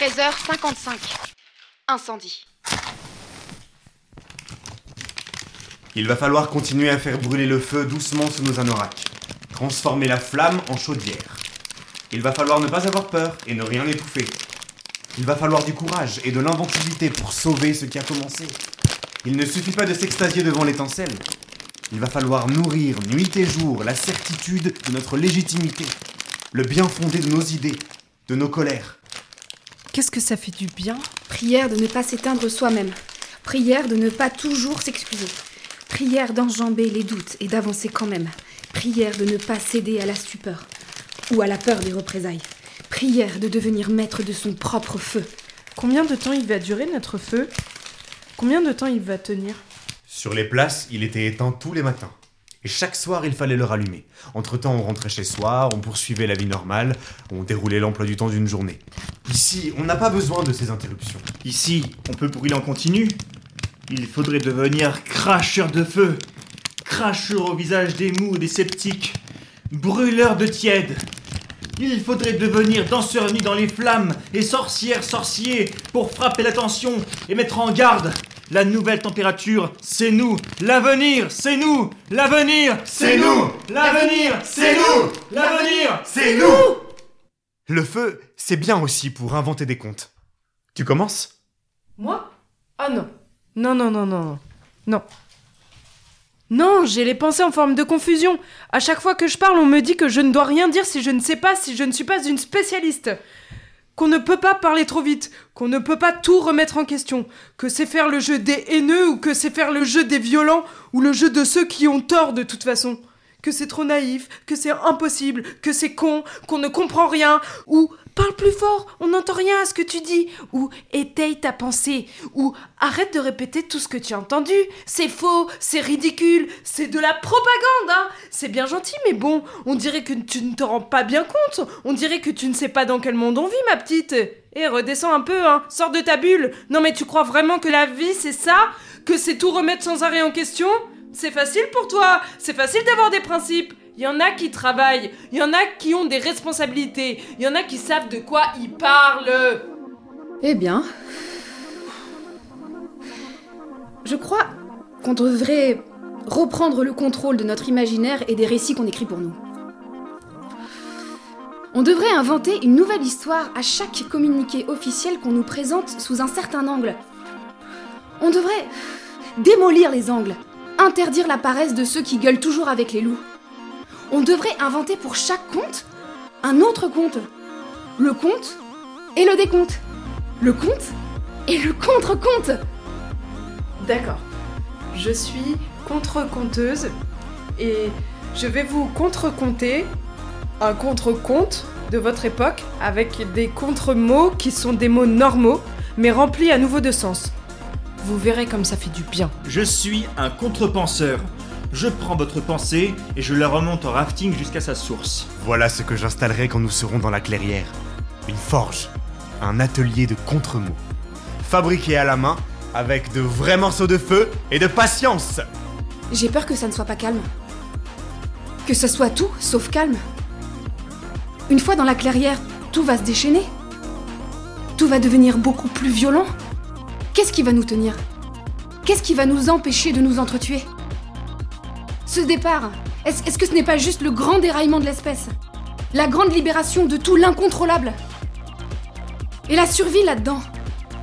13h55. Incendie. Il va falloir continuer à faire brûler le feu doucement sous nos anoraks. Transformer la flamme en chaudière. Il va falloir ne pas avoir peur et ne rien étouffer. Il va falloir du courage et de l'inventivité pour sauver ce qui a commencé. Il ne suffit pas de s'extasier devant l'étincelle. Il va falloir nourrir nuit et jour la certitude de notre légitimité, le bien fondé de nos idées, de nos colères. Qu'est-ce que ça fait du bien Prière de ne pas s'éteindre soi-même. Prière de ne pas toujours s'excuser. Prière d'enjamber les doutes et d'avancer quand même. Prière de ne pas céder à la stupeur ou à la peur des représailles. Prière de devenir maître de son propre feu. Combien de temps il va durer notre feu? Combien de temps il va tenir? Sur les places, il était éteint tous les matins. Et chaque soir, il fallait le rallumer. Entre-temps, on rentrait chez soi, on poursuivait la vie normale, on déroulait l'emploi du temps d'une journée. Ici, on n'a pas besoin de ces interruptions. Ici, on peut brûler en continu. Il faudrait devenir cracheur de feu, cracheur au visage des mous des sceptiques, brûleur de tiède. Il faudrait devenir danseur nu dans les flammes et sorcière sorcier pour frapper l'attention et mettre en garde. La nouvelle température, c'est nous. L'avenir, c'est nous. L'avenir, c'est nous. L'avenir, c'est nous. L'avenir, c'est nous. Le feu, c'est bien aussi pour inventer des contes. Tu commences? Moi? Ah non. Non, non, non, non. Non. Non, j'ai les pensées en forme de confusion. À chaque fois que je parle, on me dit que je ne dois rien dire si je ne sais pas, si je ne suis pas une spécialiste. Qu'on ne peut pas parler trop vite, qu'on ne peut pas tout remettre en question, que c'est faire le jeu des haineux ou que c'est faire le jeu des violents ou le jeu de ceux qui ont tort de toute façon. Que c'est trop naïf, que c'est impossible, que c'est con, qu'on ne comprend rien, ou parle plus fort, on n'entend rien à ce que tu dis, ou étaye ta pensée, ou arrête de répéter tout ce que tu as entendu, c'est faux, c'est ridicule, c'est de la propagande, hein C'est bien gentil, mais bon, on dirait que tu ne te rends pas bien compte, on dirait que tu ne sais pas dans quel monde on vit, ma petite. Eh, redescends un peu, hein, sors de ta bulle. Non mais tu crois vraiment que la vie, c'est ça? Que c'est tout remettre sans arrêt en question? C'est facile pour toi, c'est facile d'avoir des principes. Il y en a qui travaillent, il y en a qui ont des responsabilités, il y en a qui savent de quoi ils parlent. Eh bien. Je crois qu'on devrait reprendre le contrôle de notre imaginaire et des récits qu'on écrit pour nous. On devrait inventer une nouvelle histoire à chaque communiqué officiel qu'on nous présente sous un certain angle. On devrait démolir les angles, interdire la paresse de ceux qui gueulent toujours avec les loups. On devrait inventer pour chaque conte un autre conte. Le conte et le décompte. Le conte et le contre-conte. D'accord. Je suis contre-conteuse et je vais vous contre-conter un contre-conte de votre époque avec des contre-mots qui sont des mots normaux mais remplis à nouveau de sens. Vous verrez comme ça fait du bien. Je suis un contrepenseur. Je prends votre pensée et je la remonte en rafting jusqu'à sa source. Voilà ce que j'installerai quand nous serons dans la clairière. Une forge, un atelier de contre-mots. Fabriqué à la main, avec de vrais morceaux de feu et de patience. J'ai peur que ça ne soit pas calme. Que ce soit tout sauf calme. Une fois dans la clairière, tout va se déchaîner. Tout va devenir beaucoup plus violent. Qu'est-ce qui va nous tenir? Qu'est-ce qui va nous empêcher de nous entretuer? Ce départ, est-ce que ce n'est pas juste le grand déraillement de l'espèce? La grande libération de tout l'incontrôlable? Et la survie là-dedans?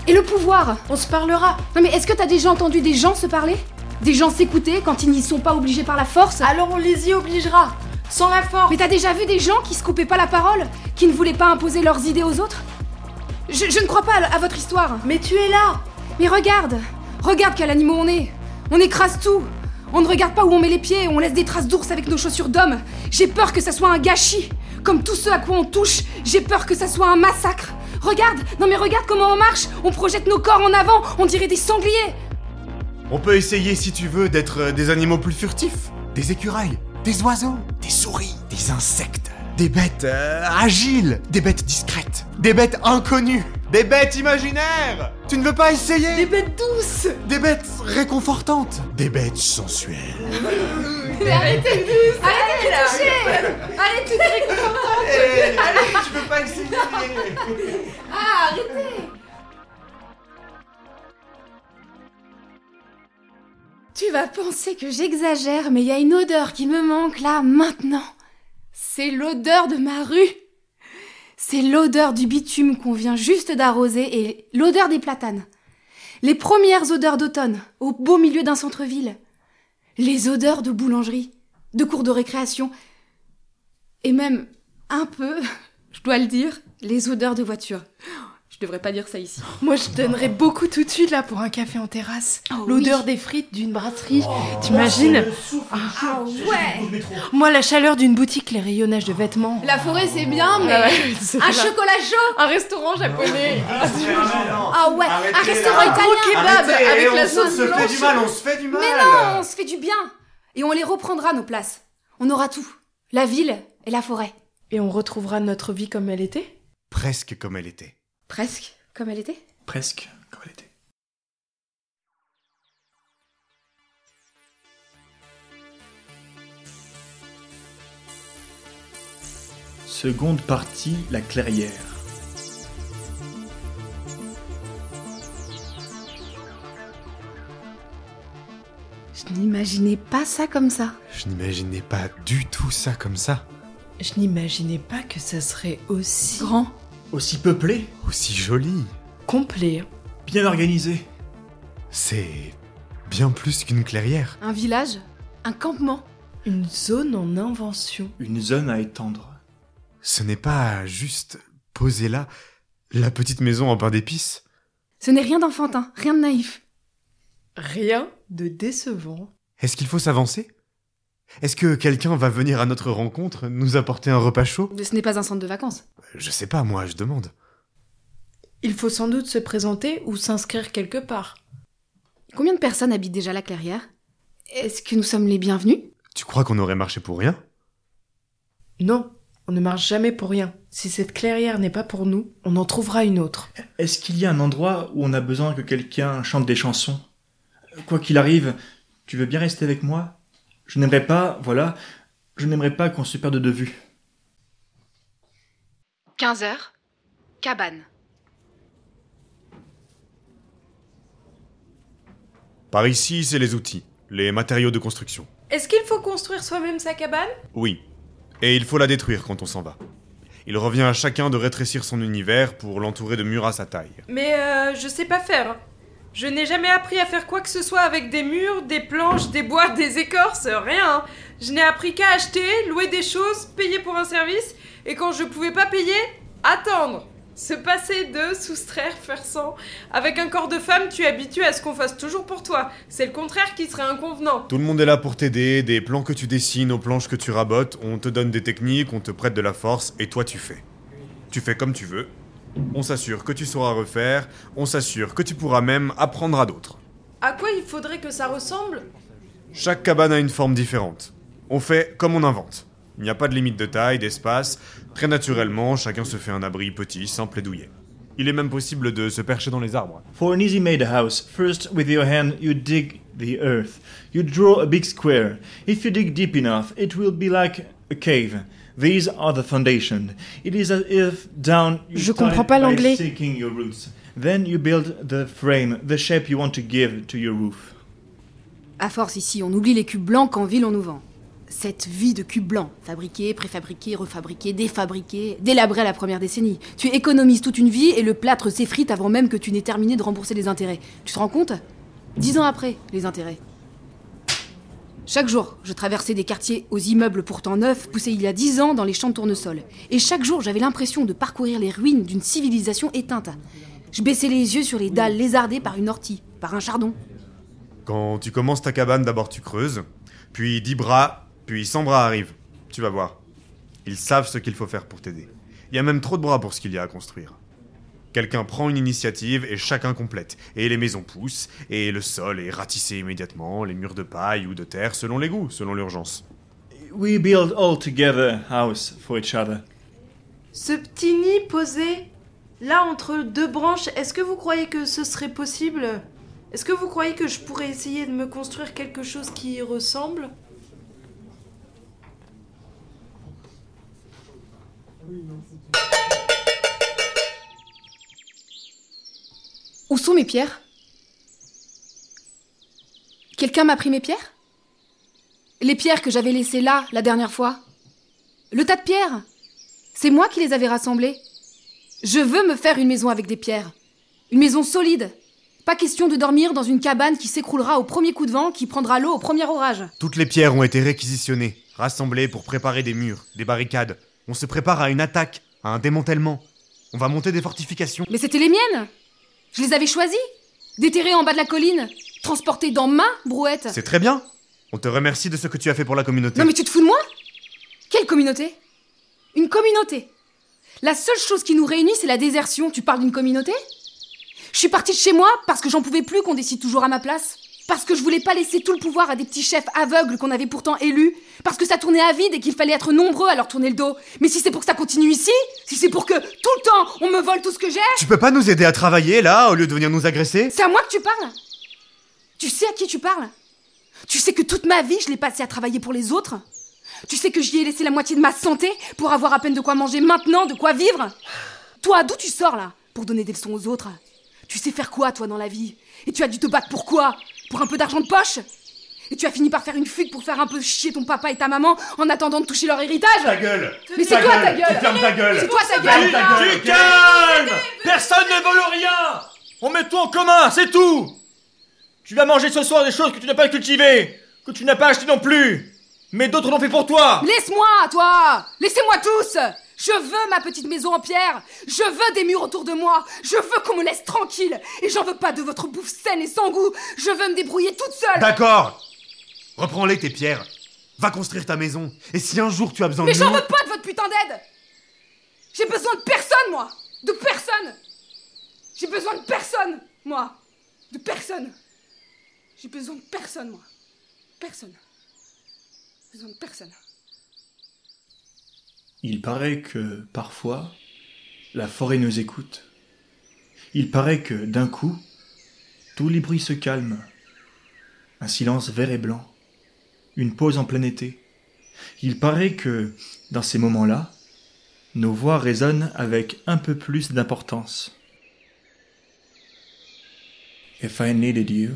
Et le pouvoir? On se parlera. Non mais est-ce que t'as déjà entendu des gens se parler? Des gens s'écouter quand ils n'y sont pas obligés par la force? Alors on les y obligera. Sans la force. Mais t'as déjà vu des gens qui se coupaient pas la parole Qui ne voulaient pas imposer leurs idées aux autres? Je, je ne crois pas à, à votre histoire. Mais tu es là. Mais regarde Regarde quel animaux on est. On écrase tout. On ne regarde pas où on met les pieds, on laisse des traces d'ours avec nos chaussures d'homme. J'ai peur que ça soit un gâchis. Comme tout ce à quoi on touche, j'ai peur que ça soit un massacre. Regarde Non mais regarde comment on marche. On projette nos corps en avant, on dirait des sangliers. On peut essayer, si tu veux, d'être euh, des animaux plus furtifs. Des écureuils, des oiseaux, des souris, des insectes. Des bêtes euh, agiles, des bêtes discrètes, des bêtes inconnues, des bêtes imaginaires. Tu ne veux pas essayer? Des bêtes douces. Des bêtes réconfortantes, des bêtes sensuelles. Arrêtez Arrêtez de toucher Arrêtez de réconfortant Eh, tu veux pas essayer Ah, arrêtez Tu vas penser que j'exagère, mais il y a une odeur qui me manque là, maintenant. C'est l'odeur de ma rue. C'est l'odeur du bitume qu'on vient juste d'arroser et l'odeur des platanes. Les premières odeurs d'automne, au beau milieu d'un centre-ville. Les odeurs de boulangerie, de cours de récréation. Et même, un peu, je dois le dire, les odeurs de voiture. Je devrais pas dire ça ici. Moi, je donnerais beaucoup tout de suite là pour un café en terrasse. Oh, L'odeur des frites d'une brasserie. T'imagines Ah ouais Moi, la chaleur d'une boutique, les rayonnages de vêtements. La forêt c'est bien, mais Ah ouais, un chocolat chaud Un restaurant japonais. Ah ouais, un restaurant arrêtez. italien kebab Arrêtez, avec on la se- sauce se fait du mal, on se fait du mal. Mais non, on se fait du bien Et on les reprendra nos places. On aura tout. La ville et la forêt. Et on retrouvera notre vie comme elle était? Presque comme elle était. Presque comme elle était? Presque comme elle était. Seconde partie, la clairière. Je n'imaginais pas ça comme ça. Je n'imaginais pas du tout ça comme ça. Je n'imaginais pas que ça serait aussi Grand. Aussi peuplée, Aussi joli. complet. bien organisée. C'est bien plus qu'une clairière. Un village. Un campement. Une zone en invention. Une zone à étendre. Ce n'est pas juste poser là la petite maison en pain d'épices. Ce n'est rien d'enfantin, rien de naïf. Rien de décevant. Est-ce qu'il faut s'avancer? Est-ce que quelqu'un va venir à notre rencontre, nous apporter un repas chaud? Ce n'est pas un centre de vacances. Je sais pas, moi, je demande. Il faut sans doute se présenter ou s'inscrire quelque part. Combien de personnes habitent déjà la clairière? Est-ce que nous sommes les bienvenus? Tu crois qu'on aurait marché pour rien? Non, on ne marche jamais pour rien. Si cette clairière n'est pas pour nous, on en trouvera une autre. Est-ce qu'il y a un endroit où on a besoin que quelqu'un chante des chansons? Quoi qu'il arrive, tu veux bien rester avec moi? Je n'aimerais pas, voilà, je n'aimerais pas qu'on se perde de vue. 15 heures. Cabane. Par ici, c'est les outils, les matériaux de construction. Est-ce qu'il faut construire soi-même sa cabane? Oui. Et il faut la détruire quand on s'en va. Il revient à chacun de rétrécir son univers pour l'entourer de murs à sa taille. Mais euh, je sais pas faire. Je n'ai jamais appris à faire quoi que ce soit avec des murs, des planches, des bois, des écorces, rien. Je n'ai appris qu'à acheter, louer des choses, payer pour un service, et quand je pouvais pas payer, attendre. Se passer de, soustraire, faire sans. Avec un corps de femme, tu es habitué à ce qu'on fasse toujours pour toi. C'est le contraire qui serait inconvenant. Tout le monde est là pour t'aider, des plans que tu dessines aux planches que tu rabotes, on te donne des techniques, on te prête de la force, et toi tu fais. Tu fais comme tu veux. On s'assure que tu sauras refaire, on s'assure que tu pourras même apprendre à d'autres. À quoi il faudrait que ça ressemble? Chaque cabane a une forme différente. On fait comme on invente. Il n'y a pas de limite de taille, d'espace. Très naturellement, chacun se fait un abri petit, simple et douillet. Il est même possible de se percher dans les arbres. For an easy made house, first with your hand you dig the earth. You draw a big square. If you dig deep enough, it will be like a cave. These are the foundation. It is as if down you Je start comprends pas by l'anglais. sinking your roots. Then you build the frame, the shape you want to give to your roof. À force, ici, on oublie les cubes blancs qu'en ville on nous vend. Cette vie de cube blanc, fabriqué, préfabriqué, refabriqué, défabriqué, délabré à la première décennie. Tu économises toute une vie et le plâtre s'effrite avant même que tu n'aies terminé de rembourser les intérêts. Tu te rends compte? Dix ans après, les intérêts. Chaque jour, je traversais des quartiers aux immeubles pourtant neufs, poussés il y a dix ans dans les champs de tournesol. Et chaque jour, j'avais l'impression de parcourir les ruines d'une civilisation éteinte. Je baissais les yeux sur les dalles lézardées par une ortie, par un chardon. Quand tu commences ta cabane, d'abord tu creuses, puis 10 bras, puis 100 bras arrivent. Tu vas voir. Ils savent ce qu'il faut faire pour t'aider. Il y a même trop de bras pour ce qu'il y a à construire. Quelqu'un prend une initiative et chacun complète. Et les maisons poussent, et le sol est ratissé immédiatement, les murs de paille ou de terre selon les goûts, selon l'urgence. We build all together house for each other. Ce petit nid posé là entre deux branches, est-ce que vous croyez que ce serait possible? Est-ce que vous croyez que je pourrais essayer de me construire quelque chose qui y ressemble? Où sont mes pierres? Quelqu'un m'a pris mes pierres? Les pierres que j'avais laissées là la dernière fois? Le tas de pierres? C'est moi qui les avais rassemblées? Je veux me faire une maison avec des pierres. Une maison solide. Pas question de dormir dans une cabane qui s'écroulera au premier coup de vent, qui prendra l'eau au premier orage. Toutes les pierres ont été réquisitionnées, rassemblées pour préparer des murs, des barricades. On se prépare à une attaque, à un démantèlement. On va monter des fortifications. Mais c'était les miennes Je les avais choisies Déterrées en bas de la colline Transportées dans ma brouette C'est très bien. On te remercie de ce que tu as fait pour la communauté. Non mais tu te fous de moi? Quelle communauté? Une communauté La seule chose qui nous réunit, c'est la désertion. Tu parles d'une communauté? Je suis partie de chez moi parce que j'en pouvais plus qu'on décide toujours à ma place. Parce que je voulais pas laisser tout le pouvoir à des petits chefs aveugles qu'on avait pourtant élus. Parce que ça tournait à vide et qu'il fallait être nombreux à leur tourner le dos. Mais si c'est pour que ça continue ici, si c'est pour que tout le temps on me vole tout ce que j'ai, Tu peux pas nous aider à travailler là, au lieu de venir nous agresser? C'est à moi que tu parles. Tu sais à qui tu parles. Tu sais que toute ma vie, je l'ai passée à travailler pour les autres. Tu sais que j'y ai laissé la moitié de ma santé pour avoir à peine de quoi manger maintenant, de quoi vivre. Toi, d'où tu sors là Pour donner des leçons aux autres? Tu sais faire quoi, toi, dans la vie? Et tu as dû te battre pour quoi? Pour un peu d'argent de poche. Et tu as fini par faire une fugue pour faire un peu chier ton papa et ta maman en attendant de toucher leur héritage. Ta gueule. Mais c'est toi ta gueule Ferme ta gueule. C'est toi ta Tu, gueule tu calmes. Personne ne vole rien. On met tout en commun, c'est tout. Tu vas manger ce soir des choses que tu n'as pas cultivées, que tu n'as pas achetées non plus, mais d'autres l'ont fait pour toi. Laisse-moi, toi. Laissez-moi tous Je veux ma petite maison en pierre. Je veux des murs autour de moi. Je veux qu'on me laisse tranquille. Et j'en veux pas de votre bouffe saine et sans goût. Je veux me débrouiller toute seule. D'accord. Reprends-les tes pierres. Va construire ta maison. Et si un jour tu as besoin Mais de j'en nous... veux pas de votre putain d'aide. J'ai besoin de personne, moi. De personne. J'ai besoin de personne, moi. De personne. J'ai besoin de personne, moi. Personne. Besoin de personne. Il paraît que, parfois, la forêt nous écoute. Il paraît que, d'un coup, tous les bruits se calment. Un silence vert et blanc. Une pause en plein été. Il paraît que, dans ces moments-là, nos voix résonnent avec un peu plus d'importance. If I needed you,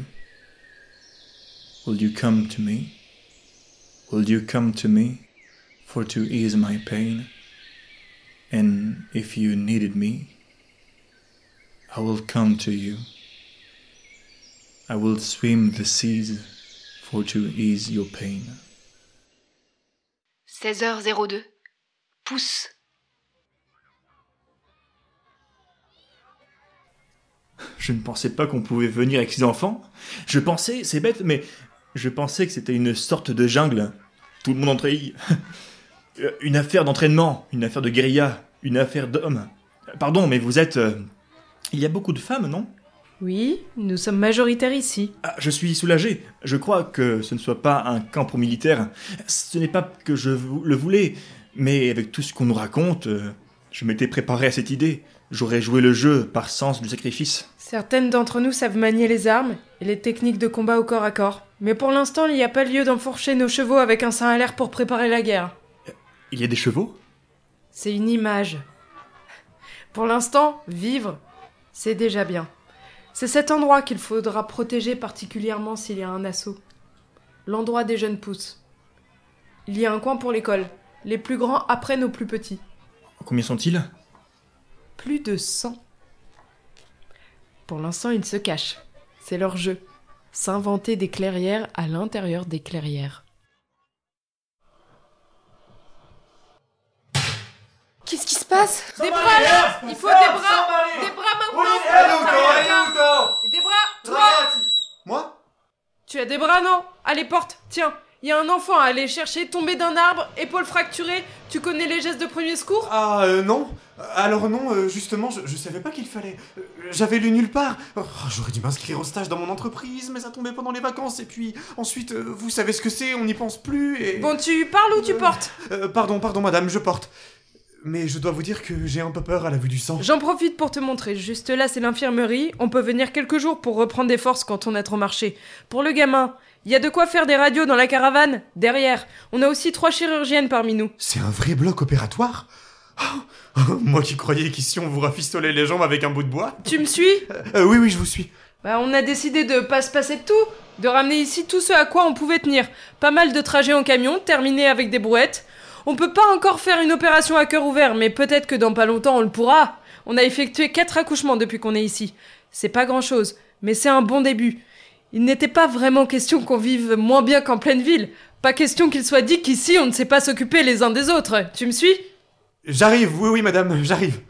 will you come to me? Will you come to me? For to ease my pain? And if you needed me, I will come to you. I will swim the seas for to ease your pain. 16h02. Pousse. Je ne pensais pas qu'on pouvait venir avec ses enfants. Je pensais, c'est bête, mais je pensais que c'était une sorte de jungle. Tout le monde entre Une affaire d'entraînement, une affaire de guérilla, une affaire d'hommes. Pardon, mais vous êtes. euh, Il y a beaucoup de femmes, non? Oui, nous sommes majoritaires ici. Ah, je suis soulagé. Je crois que ce ne soit pas un camp pour militaires. Ce n'est pas que je vou- le voulais, mais avec tout ce qu'on nous raconte, euh, je m'étais préparé à cette idée. J'aurais joué le jeu par sens du sacrifice. Certaines d'entre nous savent manier les armes et les techniques de combat au corps à corps. Mais pour l'instant, il n'y a pas lieu d'enfourcher nos chevaux avec un sein à l'air pour préparer la guerre. Il y a des chevaux? C'est une image. Pour l'instant, vivre, c'est déjà bien. C'est cet endroit qu'il faudra protéger particulièrement s'il y a un assaut. L'endroit des jeunes pousses. Il y a un coin pour l'école. Les plus grands apprennent aux plus petits. Combien sont-ils? Plus de 100. Pour l'instant, ils se cachent. C'est leur jeu. S'inventer des clairières à l'intérieur des clairières. Qu'est-ce qui se passe Des bras là. Il faut des bras Des bras maintenant. Des bras Toi. Moi Tu as des bras, non Allez, porte. Tiens il y a un enfant à aller chercher, tombé d'un arbre, épaule fracturée. Tu connais les gestes de premier secours? Ah euh, non. Alors non, euh, justement, je, je savais pas qu'il fallait. Euh, J'avais lu nulle part. Oh, J'aurais dû m'inscrire au stage dans mon entreprise, mais ça tombait pendant les vacances. Et puis ensuite, vous savez ce que c'est, on n'y pense plus et... Bon, tu parles ou tu Euh, portes? Euh, pardon, pardon madame, je porte. Mais je dois vous dire que j'ai un peu peur à la vue du sang. J'en profite pour te montrer. Juste là, c'est l'infirmerie. On peut venir quelques jours pour reprendre des forces quand on a trop marché. Pour le gamin, il y a de quoi faire des radios dans la caravane, derrière. On a aussi trois chirurgiennes parmi nous. C'est un vrai bloc opératoire? Oh, Moi qui croyais qu'ici on vous rafistolait les jambes avec un bout de bois. Tu me suis? Euh, oui, oui, je vous suis. Bah, on a décidé de pas se passer de tout, de ramener ici tout ce à quoi on pouvait tenir. Pas mal de trajets en camion, terminés avec des brouettes. On peut pas encore faire une opération à cœur ouvert, mais peut-être que dans pas longtemps on le pourra. On a effectué quatre accouchements depuis qu'on est ici. C'est pas grand chose, mais c'est un bon début. Il n'était pas vraiment question qu'on vive moins bien qu'en pleine ville. Pas question qu'il soit dit qu'ici on ne sait pas s'occuper les uns des autres. Tu me suis? J'arrive, oui, oui, madame, j'arrive.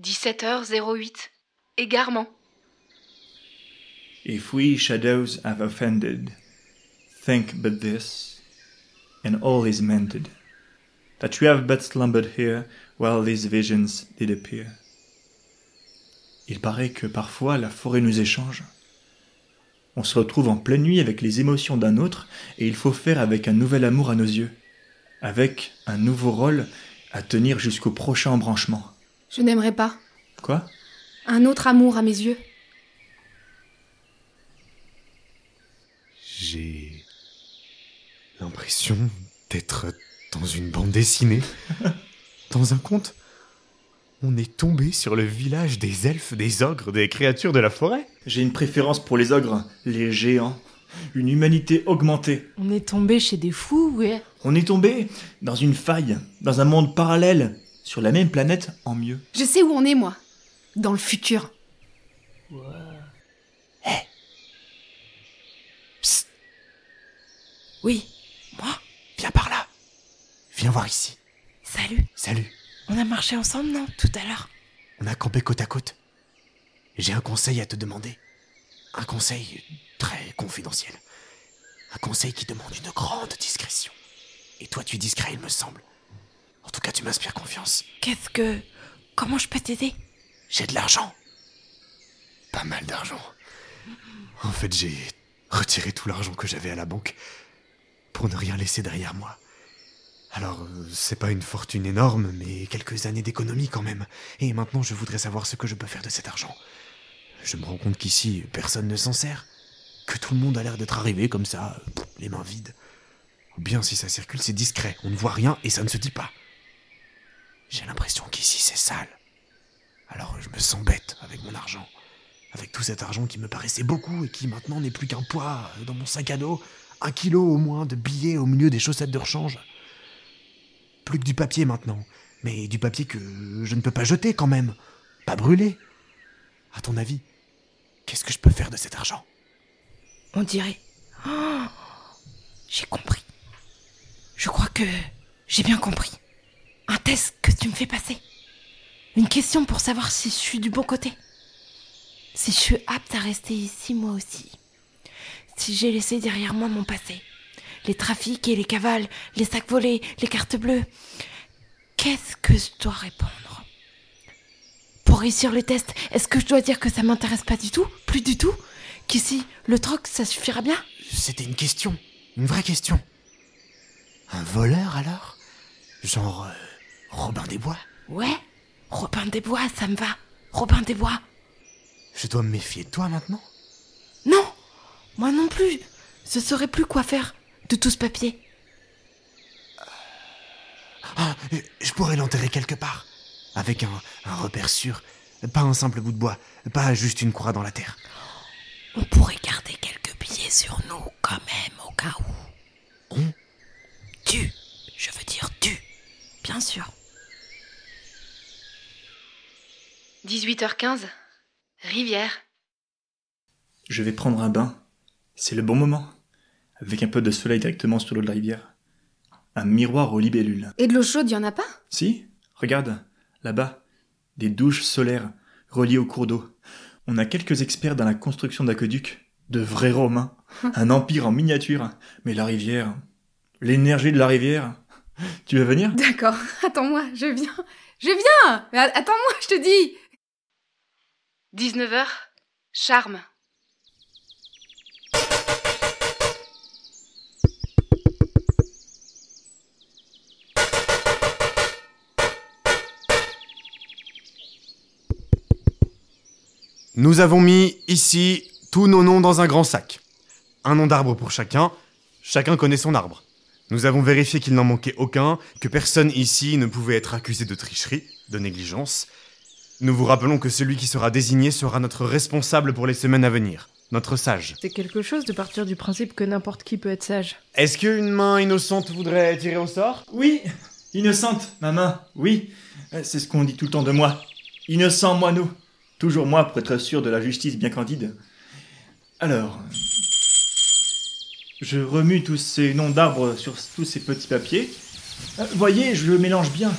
17h08. Égarement. If we shadows have offended, think but this, and all is mended, that you have but slumbered here while these visions did appear. Il paraît que parfois la forêt nous échange. On se retrouve en pleine nuit avec les émotions d'un autre, et il faut faire avec un nouvel amour à nos yeux, avec un nouveau rôle à tenir jusqu'au prochain embranchement. Je n'aimerais pas. Quoi? Un autre amour à mes yeux. J'ai l'impression d'être dans une bande dessinée. Dans un conte. On est tombé sur le village des elfes, des ogres, des créatures de la forêt. J'ai une préférence pour les ogres, les géants, une humanité augmentée. On est tombé chez des fous, ouais. On est tombé dans une faille, dans un monde parallèle, sur la même planète en mieux. Je sais où on est, moi. Dans le futur. Oui, moi Viens par là. Viens voir ici. Salut. Salut. On a marché ensemble, non? Tout à l'heure. On a campé côte à côte. J'ai un conseil à te demander. Un conseil très confidentiel. Un conseil qui demande une grande discrétion. Et toi, tu es discret, il me semble. En tout cas, tu m'inspires confiance. Qu'est-ce que. Comment je peux t'aider? J'ai de l'argent. Pas mal d'argent. En fait, j'ai retiré tout l'argent que j'avais à la banque pour ne rien laisser derrière moi. Alors, euh, c'est pas une fortune énorme, mais quelques années d'économie quand même. Et maintenant, je voudrais savoir ce que je peux faire de cet argent. Je me rends compte qu'ici, personne ne s'en sert. Que tout le monde a l'air d'être arrivé comme ça, les mains vides. Ou bien si ça circule, c'est discret, on ne voit rien et ça ne se dit pas. J'ai l'impression qu'ici, c'est sale. Alors je me sens bête avec mon argent. Avec tout cet argent qui me paraissait beaucoup et qui maintenant n'est plus qu'un poids dans mon sac à dos. Un kilo au moins de billets au milieu des chaussettes de rechange. Plus que du papier maintenant. Mais du papier que je ne peux pas jeter quand même. Pas brûler. À ton avis, qu'est-ce que je peux faire de cet argent? On dirait. Oh, j'ai compris. Je crois que j'ai bien compris. Un test que tu me fais passer. Une question pour savoir si je suis du bon côté. Si je suis apte à rester ici moi aussi. Si j'ai laissé derrière moi mon passé. Les trafics et les cavales, les sacs volés, les cartes bleues. Qu'est-ce que je dois répondre? Pour réussir le test, est-ce que je dois dire que ça m'intéresse pas du tout? Plus du tout? Qu'ici, le troc, ça suffira bien? C'était une question. Une vraie question. Un voleur alors? Genre euh, Robin des Bois? Ouais Robin des Bois, ça me va. Robin des Bois. Je dois me méfier de toi maintenant? Non Moi non plus. Je saurais plus quoi faire de tout ce papier. Ah, je pourrais l'enterrer quelque part. Avec un, un repère sûr. Pas un simple bout de bois. Pas juste une croix dans la terre. On pourrait garder quelques billets sur nous quand même, au cas où. Tu. Je veux dire tu. Bien sûr. 18h15. Rivière. Je vais prendre un bain. C'est le bon moment. Avec un peu de soleil directement sur l'eau de la rivière. Un miroir aux libellules. Et de l'eau chaude, y en a pas? Si, regarde, là-bas. Des douches solaires reliées au cours d'eau. On a quelques experts dans la construction d'aqueducs. De vrais Romains. Un empire en miniature. Mais la rivière. L'énergie de la rivière. Tu veux venir? D'accord, attends-moi, je viens. Je viens Mais attends-moi, je te dis 19h. Charme. Nous avons mis ici tous nos noms dans un grand sac. Un nom d'arbre pour chacun. Chacun connaît son arbre. Nous avons vérifié qu'il n'en manquait aucun, que personne ici ne pouvait être accusé de tricherie, de négligence. Nous vous rappelons que celui qui sera désigné sera notre responsable pour les semaines à venir, notre sage. C'est quelque chose de partir du principe que n'importe qui peut être sage. Est-ce qu'une main innocente voudrait tirer au sort? Oui, innocente, ma main, oui. C'est ce qu'on dit tout le temps de moi. Innocent moineau. Toujours moi pour être sûr de la justice bien candide. Alors. Je remue tous ces noms d'arbres sur tous ces petits papiers. Euh, voyez, je le mélange bien.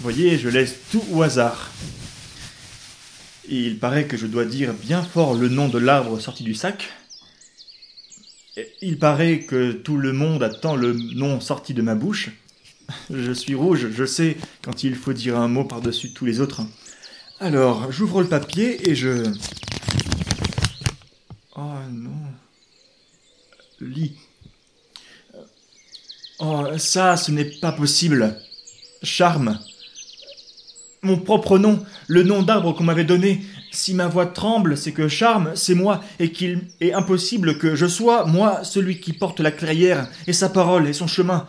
Voyez, je laisse tout au hasard. Il paraît que je dois dire bien fort le nom de l'arbre sorti du sac. Il paraît que tout le monde attend le nom sorti de ma bouche. Je suis rouge, je sais quand il faut dire un mot par-dessus tous les autres. Alors, j'ouvre le papier et je... Oh non. Lis. Oh, ça, ce n'est pas possible. Charme. Mon propre nom, le nom d'arbre qu'on m'avait donné. Si ma voix tremble, c'est que Charme, c'est moi, et qu'il est impossible que je sois, moi, celui qui porte la clairière, et sa parole, et son chemin.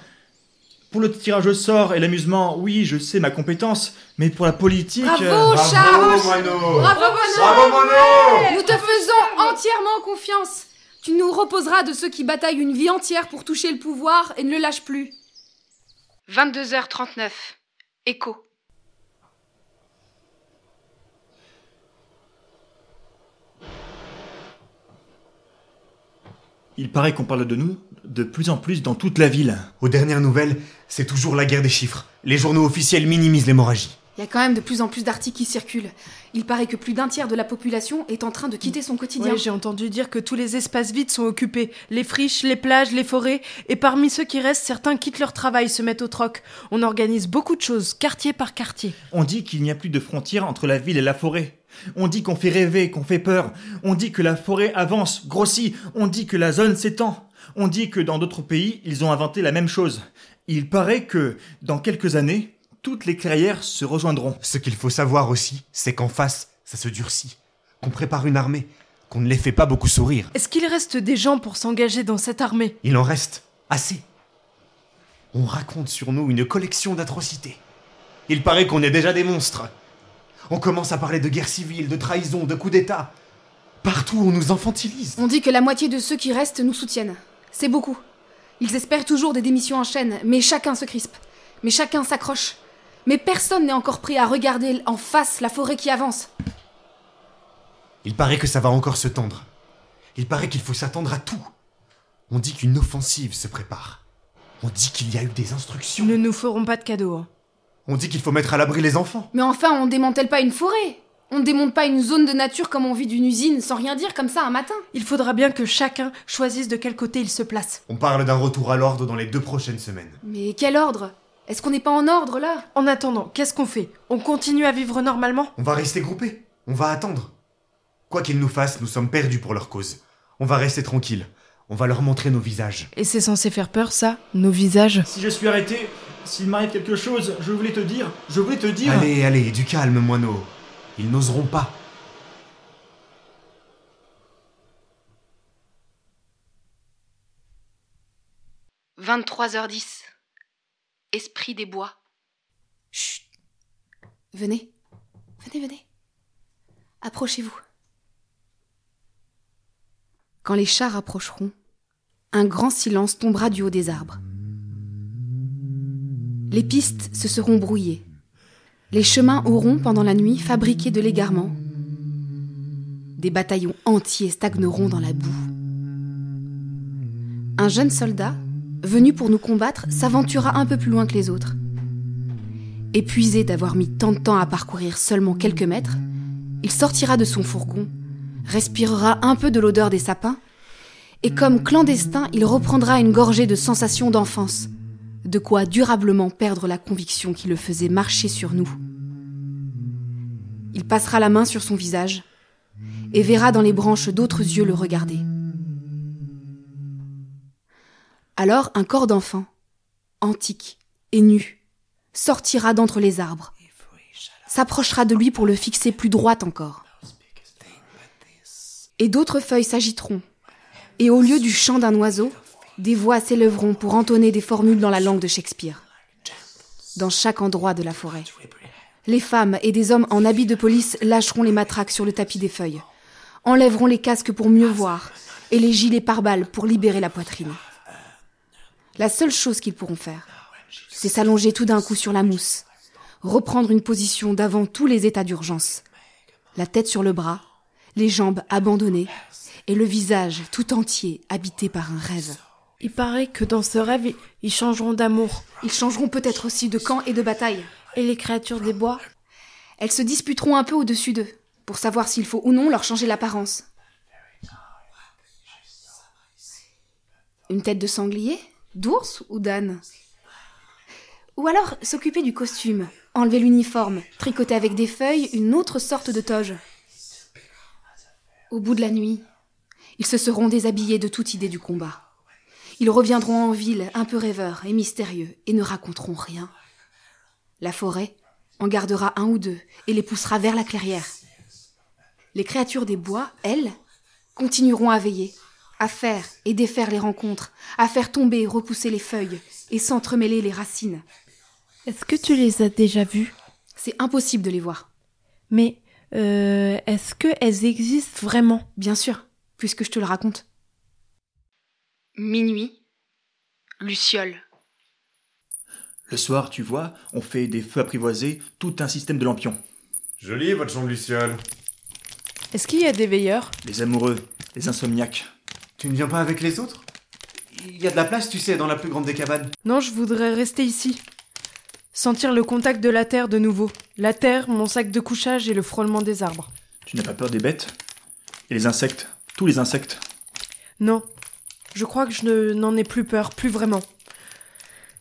Pour le tirage au sort et l'amusement, oui, je sais ma compétence, mais pour la politique... Bravo, euh, Charles Bravo, Moineau Bravo, Moineau Nous te faisons entièrement confiance. Tu nous reposeras de ceux qui bataillent une vie entière pour toucher le pouvoir et ne le lâchent plus. 22h39. Écho. Il paraît qu'on parle de nous de plus en plus dans toute la ville. Aux dernières nouvelles, c'est toujours la guerre des chiffres. Les journaux officiels minimisent l'hémorragie. Il y a quand même de plus en plus d'articles qui circulent. Il paraît que plus d'un tiers de la population est en train de quitter son quotidien. Ouais, j'ai entendu dire que tous les espaces vides sont occupés. Les friches, les plages, les forêts. Et parmi ceux qui restent, certains quittent leur travail, se mettent au troc. On organise beaucoup de choses, quartier par quartier. On dit qu'il n'y a plus de frontière entre la ville et la forêt. On dit qu'on fait rêver, qu'on fait peur. On dit que la forêt avance, grossit. On dit que la zone s'étend. On dit que dans d'autres pays, ils ont inventé la même chose. Il paraît que, dans quelques années, toutes les clairières se rejoindront. Ce qu'il faut savoir aussi, c'est qu'en face, ça se durcit. Qu'on prépare une armée. Qu'on ne les fait pas beaucoup sourire. Est-ce qu'il reste des gens pour s'engager dans cette armée? Il en reste assez. On raconte sur nous une collection d'atrocités. Il paraît qu'on est déjà des monstres. On commence à parler de guerre civile, de trahison, de coup d'État. Partout, on nous infantilise. On dit que la moitié de ceux qui restent nous soutiennent. C'est beaucoup. Ils espèrent toujours des démissions en chaîne, mais chacun se crispe. Mais chacun s'accroche. Mais personne n'est encore prêt à regarder en face la forêt qui avance. Il paraît que ça va encore se tendre. Il paraît qu'il faut s'attendre à tout. On dit qu'une offensive se prépare. On dit qu'il y a eu des instructions. Nous ne nous ferons pas de cadeaux. hein. On dit qu'il faut mettre à l'abri les enfants. Mais enfin, on démantèle pas une forêt. On démonte pas une zone de nature comme on vit d'une usine sans rien dire comme ça un matin. Il faudra bien que chacun choisisse de quel côté il se place. On parle d'un retour à l'ordre dans les deux prochaines semaines. Mais quel ordre? Est-ce qu'on n'est pas en ordre là? En attendant, qu'est-ce qu'on fait? On continue à vivre normalement? On va rester groupés. On va attendre. Quoi qu'ils nous fassent, nous sommes perdus pour leur cause. On va rester tranquilles. On va leur montrer nos visages. Et c'est censé faire peur, ça Nos visages? Si je suis arrêté, s'il m'arrive quelque chose, je voulais te dire, je voulais te dire... Allez, allez, du calme, moineau. Ils n'oseront pas. – 23h10. Esprit des bois. Chut Venez. Venez, venez. Approchez-vous. Quand les chars approcheront, un grand silence tombera du haut des arbres. Les pistes se seront brouillées. Les chemins auront, pendant la nuit, fabriqué de l'égarement. Des bataillons entiers stagneront dans la boue. Un jeune soldat, venu pour nous combattre, s'aventura un peu plus loin que les autres. Épuisé d'avoir mis tant de temps à parcourir seulement quelques mètres, il sortira de son fourgon, respirera un peu de l'odeur des sapins, et comme clandestin, il reprendra une gorgée de sensations d'enfance, de quoi durablement perdre la conviction qui le faisait marcher sur nous. Il passera la main sur son visage et verra dans les branches d'autres yeux le regarder. Alors un corps d'enfant, antique et nu, sortira d'entre les arbres, s'approchera de lui pour le fixer plus droit encore. Et d'autres feuilles s'agiteront, et au lieu du chant d'un oiseau, des voix s'élèveront pour entonner des formules dans la langue de Shakespeare. Dans chaque endroit de la forêt, les femmes et des hommes en habits de police lâcheront les matraques sur le tapis des feuilles, enlèveront les casques pour mieux voir, et les gilets pare-balles pour libérer la poitrine. La seule chose qu'ils pourront faire, c'est s'allonger tout d'un coup sur la mousse, reprendre une position d'avant tous les états d'urgence, la tête sur le bras, les jambes abandonnées, et le visage tout entier habité par un rêve. Il paraît que dans ce rêve, ils changeront d'amour. Ils changeront peut-être aussi de camp et de bataille. Et les créatures des bois? Elles se disputeront un peu au-dessus d'eux, pour savoir s'il faut ou non leur changer l'apparence. Une tête de sanglier? D'ours ou d'âne? Ou alors s'occuper du costume, enlever l'uniforme, tricoter avec des feuilles une autre sorte de toge. Au bout de la nuit, ils se seront déshabillés de toute idée du combat. Ils reviendront en ville un peu rêveurs et mystérieux et ne raconteront rien. La forêt en gardera un ou deux et les poussera vers la clairière. Les créatures des bois, elles, continueront à veiller, à faire et défaire les rencontres, à faire tomber et repousser les feuilles et s'entremêler les racines. Est-ce que tu les as déjà vues? C'est impossible de les voir. Mais euh, est-ce qu'elles existent vraiment? Bien sûr, puisque je te le raconte. Minuit. Luciole. Le soir, tu vois, on fait des feux apprivoisés, tout un système de lampions. Joli votre chambre Luciole. Est-ce qu'il y a des veilleurs? Les amoureux, les insomniaques. Tu ne viens pas avec les autres? Il y a de la place, tu sais, dans la plus grande des cabanes. Non, je voudrais rester ici. Sentir le contact de la terre de nouveau. La terre, mon sac de couchage et le frôlement des arbres. Tu n'as pas peur des bêtes? Et les insectes? Tous les insectes? Non. Je crois que je ne- n'en ai plus peur, plus vraiment.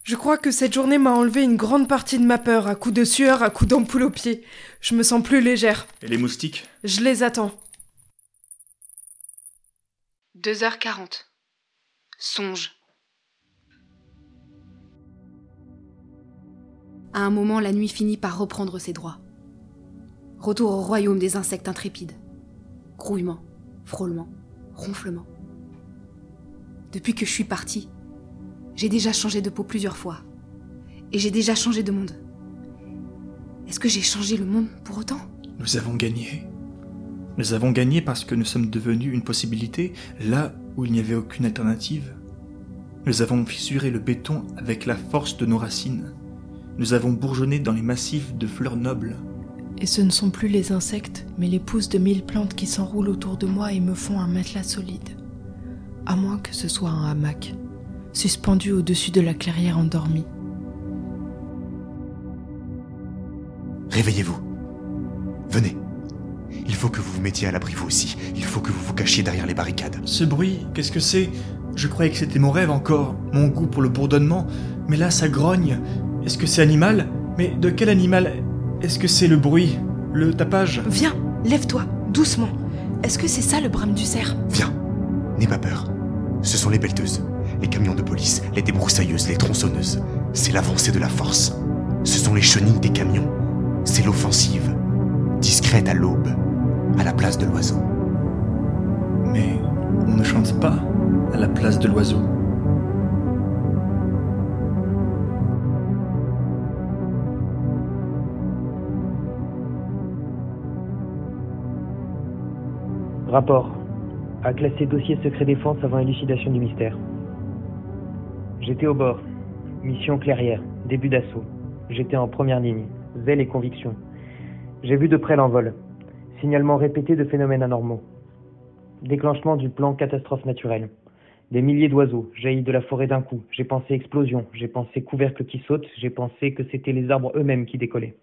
Je crois que cette journée m'a enlevé une grande partie de ma peur, à coups de sueur, à coups d'ampoule aux pieds. Je me sens plus légère. Et les moustiques? Je les attends. 2h40. Songe. À un moment, la nuit finit par reprendre ses droits. Retour au royaume des insectes intrépides. Grouillement, frôlement, ronflement. Depuis que je suis partie, j'ai déjà changé de peau plusieurs fois. Et j'ai déjà changé de monde. Est-ce que j'ai changé le monde pour autant? Nous avons gagné. Nous avons gagné parce que nous sommes devenus une possibilité là où il n'y avait aucune alternative. Nous avons fissuré le béton avec la force de nos racines. Nous avons bourgeonné dans les massifs de fleurs nobles. Et ce ne sont plus les insectes, mais les pousses de mille plantes qui s'enroulent autour de moi et me font un matelas solide. À moins que ce soit un hamac, suspendu au-dessus de la clairière endormie. Réveillez-vous. Venez. Il faut que vous vous mettiez à l'abri vous aussi. Il faut que vous vous cachiez derrière les barricades. Ce bruit, qu'est-ce que c'est? Je croyais que c'était mon rêve encore, mon goût pour le bourdonnement, mais là ça grogne. Est-ce que c'est animal? Mais de quel animal Est-ce que c'est le bruit? Le tapage? Viens, lève-toi, doucement. Est-ce que c'est ça le brame du cerf? Viens. N'aie pas peur. Ce sont les pelleteuses, les camions de police, les débroussailleuses, les tronçonneuses. C'est l'avancée de la force. Ce sont les chenilles des camions. C'est l'offensive. Discrète à l'aube, à la place de l'oiseau. Mais on ne chante pas à la place de l'oiseau. Rapport. A classé dossier secret défense avant élucidation du mystère. J'étais au bord. Mission clairière. Début d'assaut. J'étais en première ligne. Zèle et conviction. J'ai vu de près l'envol. Signalement répété de phénomènes anormaux. Déclenchement du plan catastrophe naturelle. Des milliers d'oiseaux jaillis de la forêt d'un coup. J'ai pensé explosion, j'ai pensé couvercle qui saute, j'ai pensé que c'était les arbres eux-mêmes qui décollaient.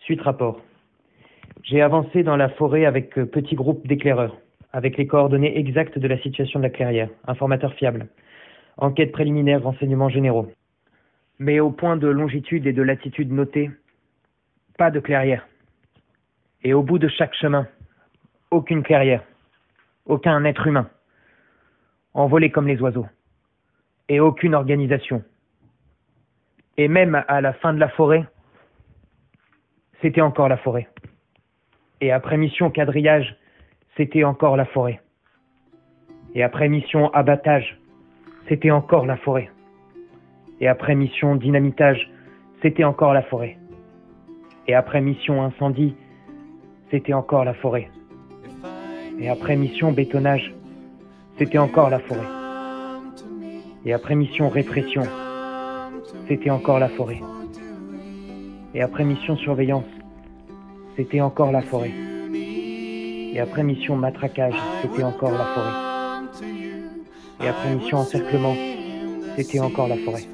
Suite rapport. J'ai avancé dans la forêt avec euh, petit groupe d'éclaireurs, avec les coordonnées exactes de la situation de la clairière, informateur fiable. Enquête préliminaire, renseignements généraux. Mais au point de longitude et de latitude notés, pas de clairière. Et au bout de chaque chemin, aucune clairière, aucun être humain, envolé comme les oiseaux, et aucune organisation. Et même à la fin de la forêt, c'était encore la forêt. Et après mission quadrillage, c'était encore la forêt. Et après mission abattage, c'était encore la forêt. Et après mission dynamitage, c'était encore la forêt. Et après mission incendie, c'était encore la forêt. Et après mission bétonnage, c'était encore la forêt. Et après mission répression, c'était encore la forêt. Et après mission surveillance, c'était encore la forêt. Et après mission matraquage, c'était encore la forêt. Et après mission encerclement, c'était encore la forêt.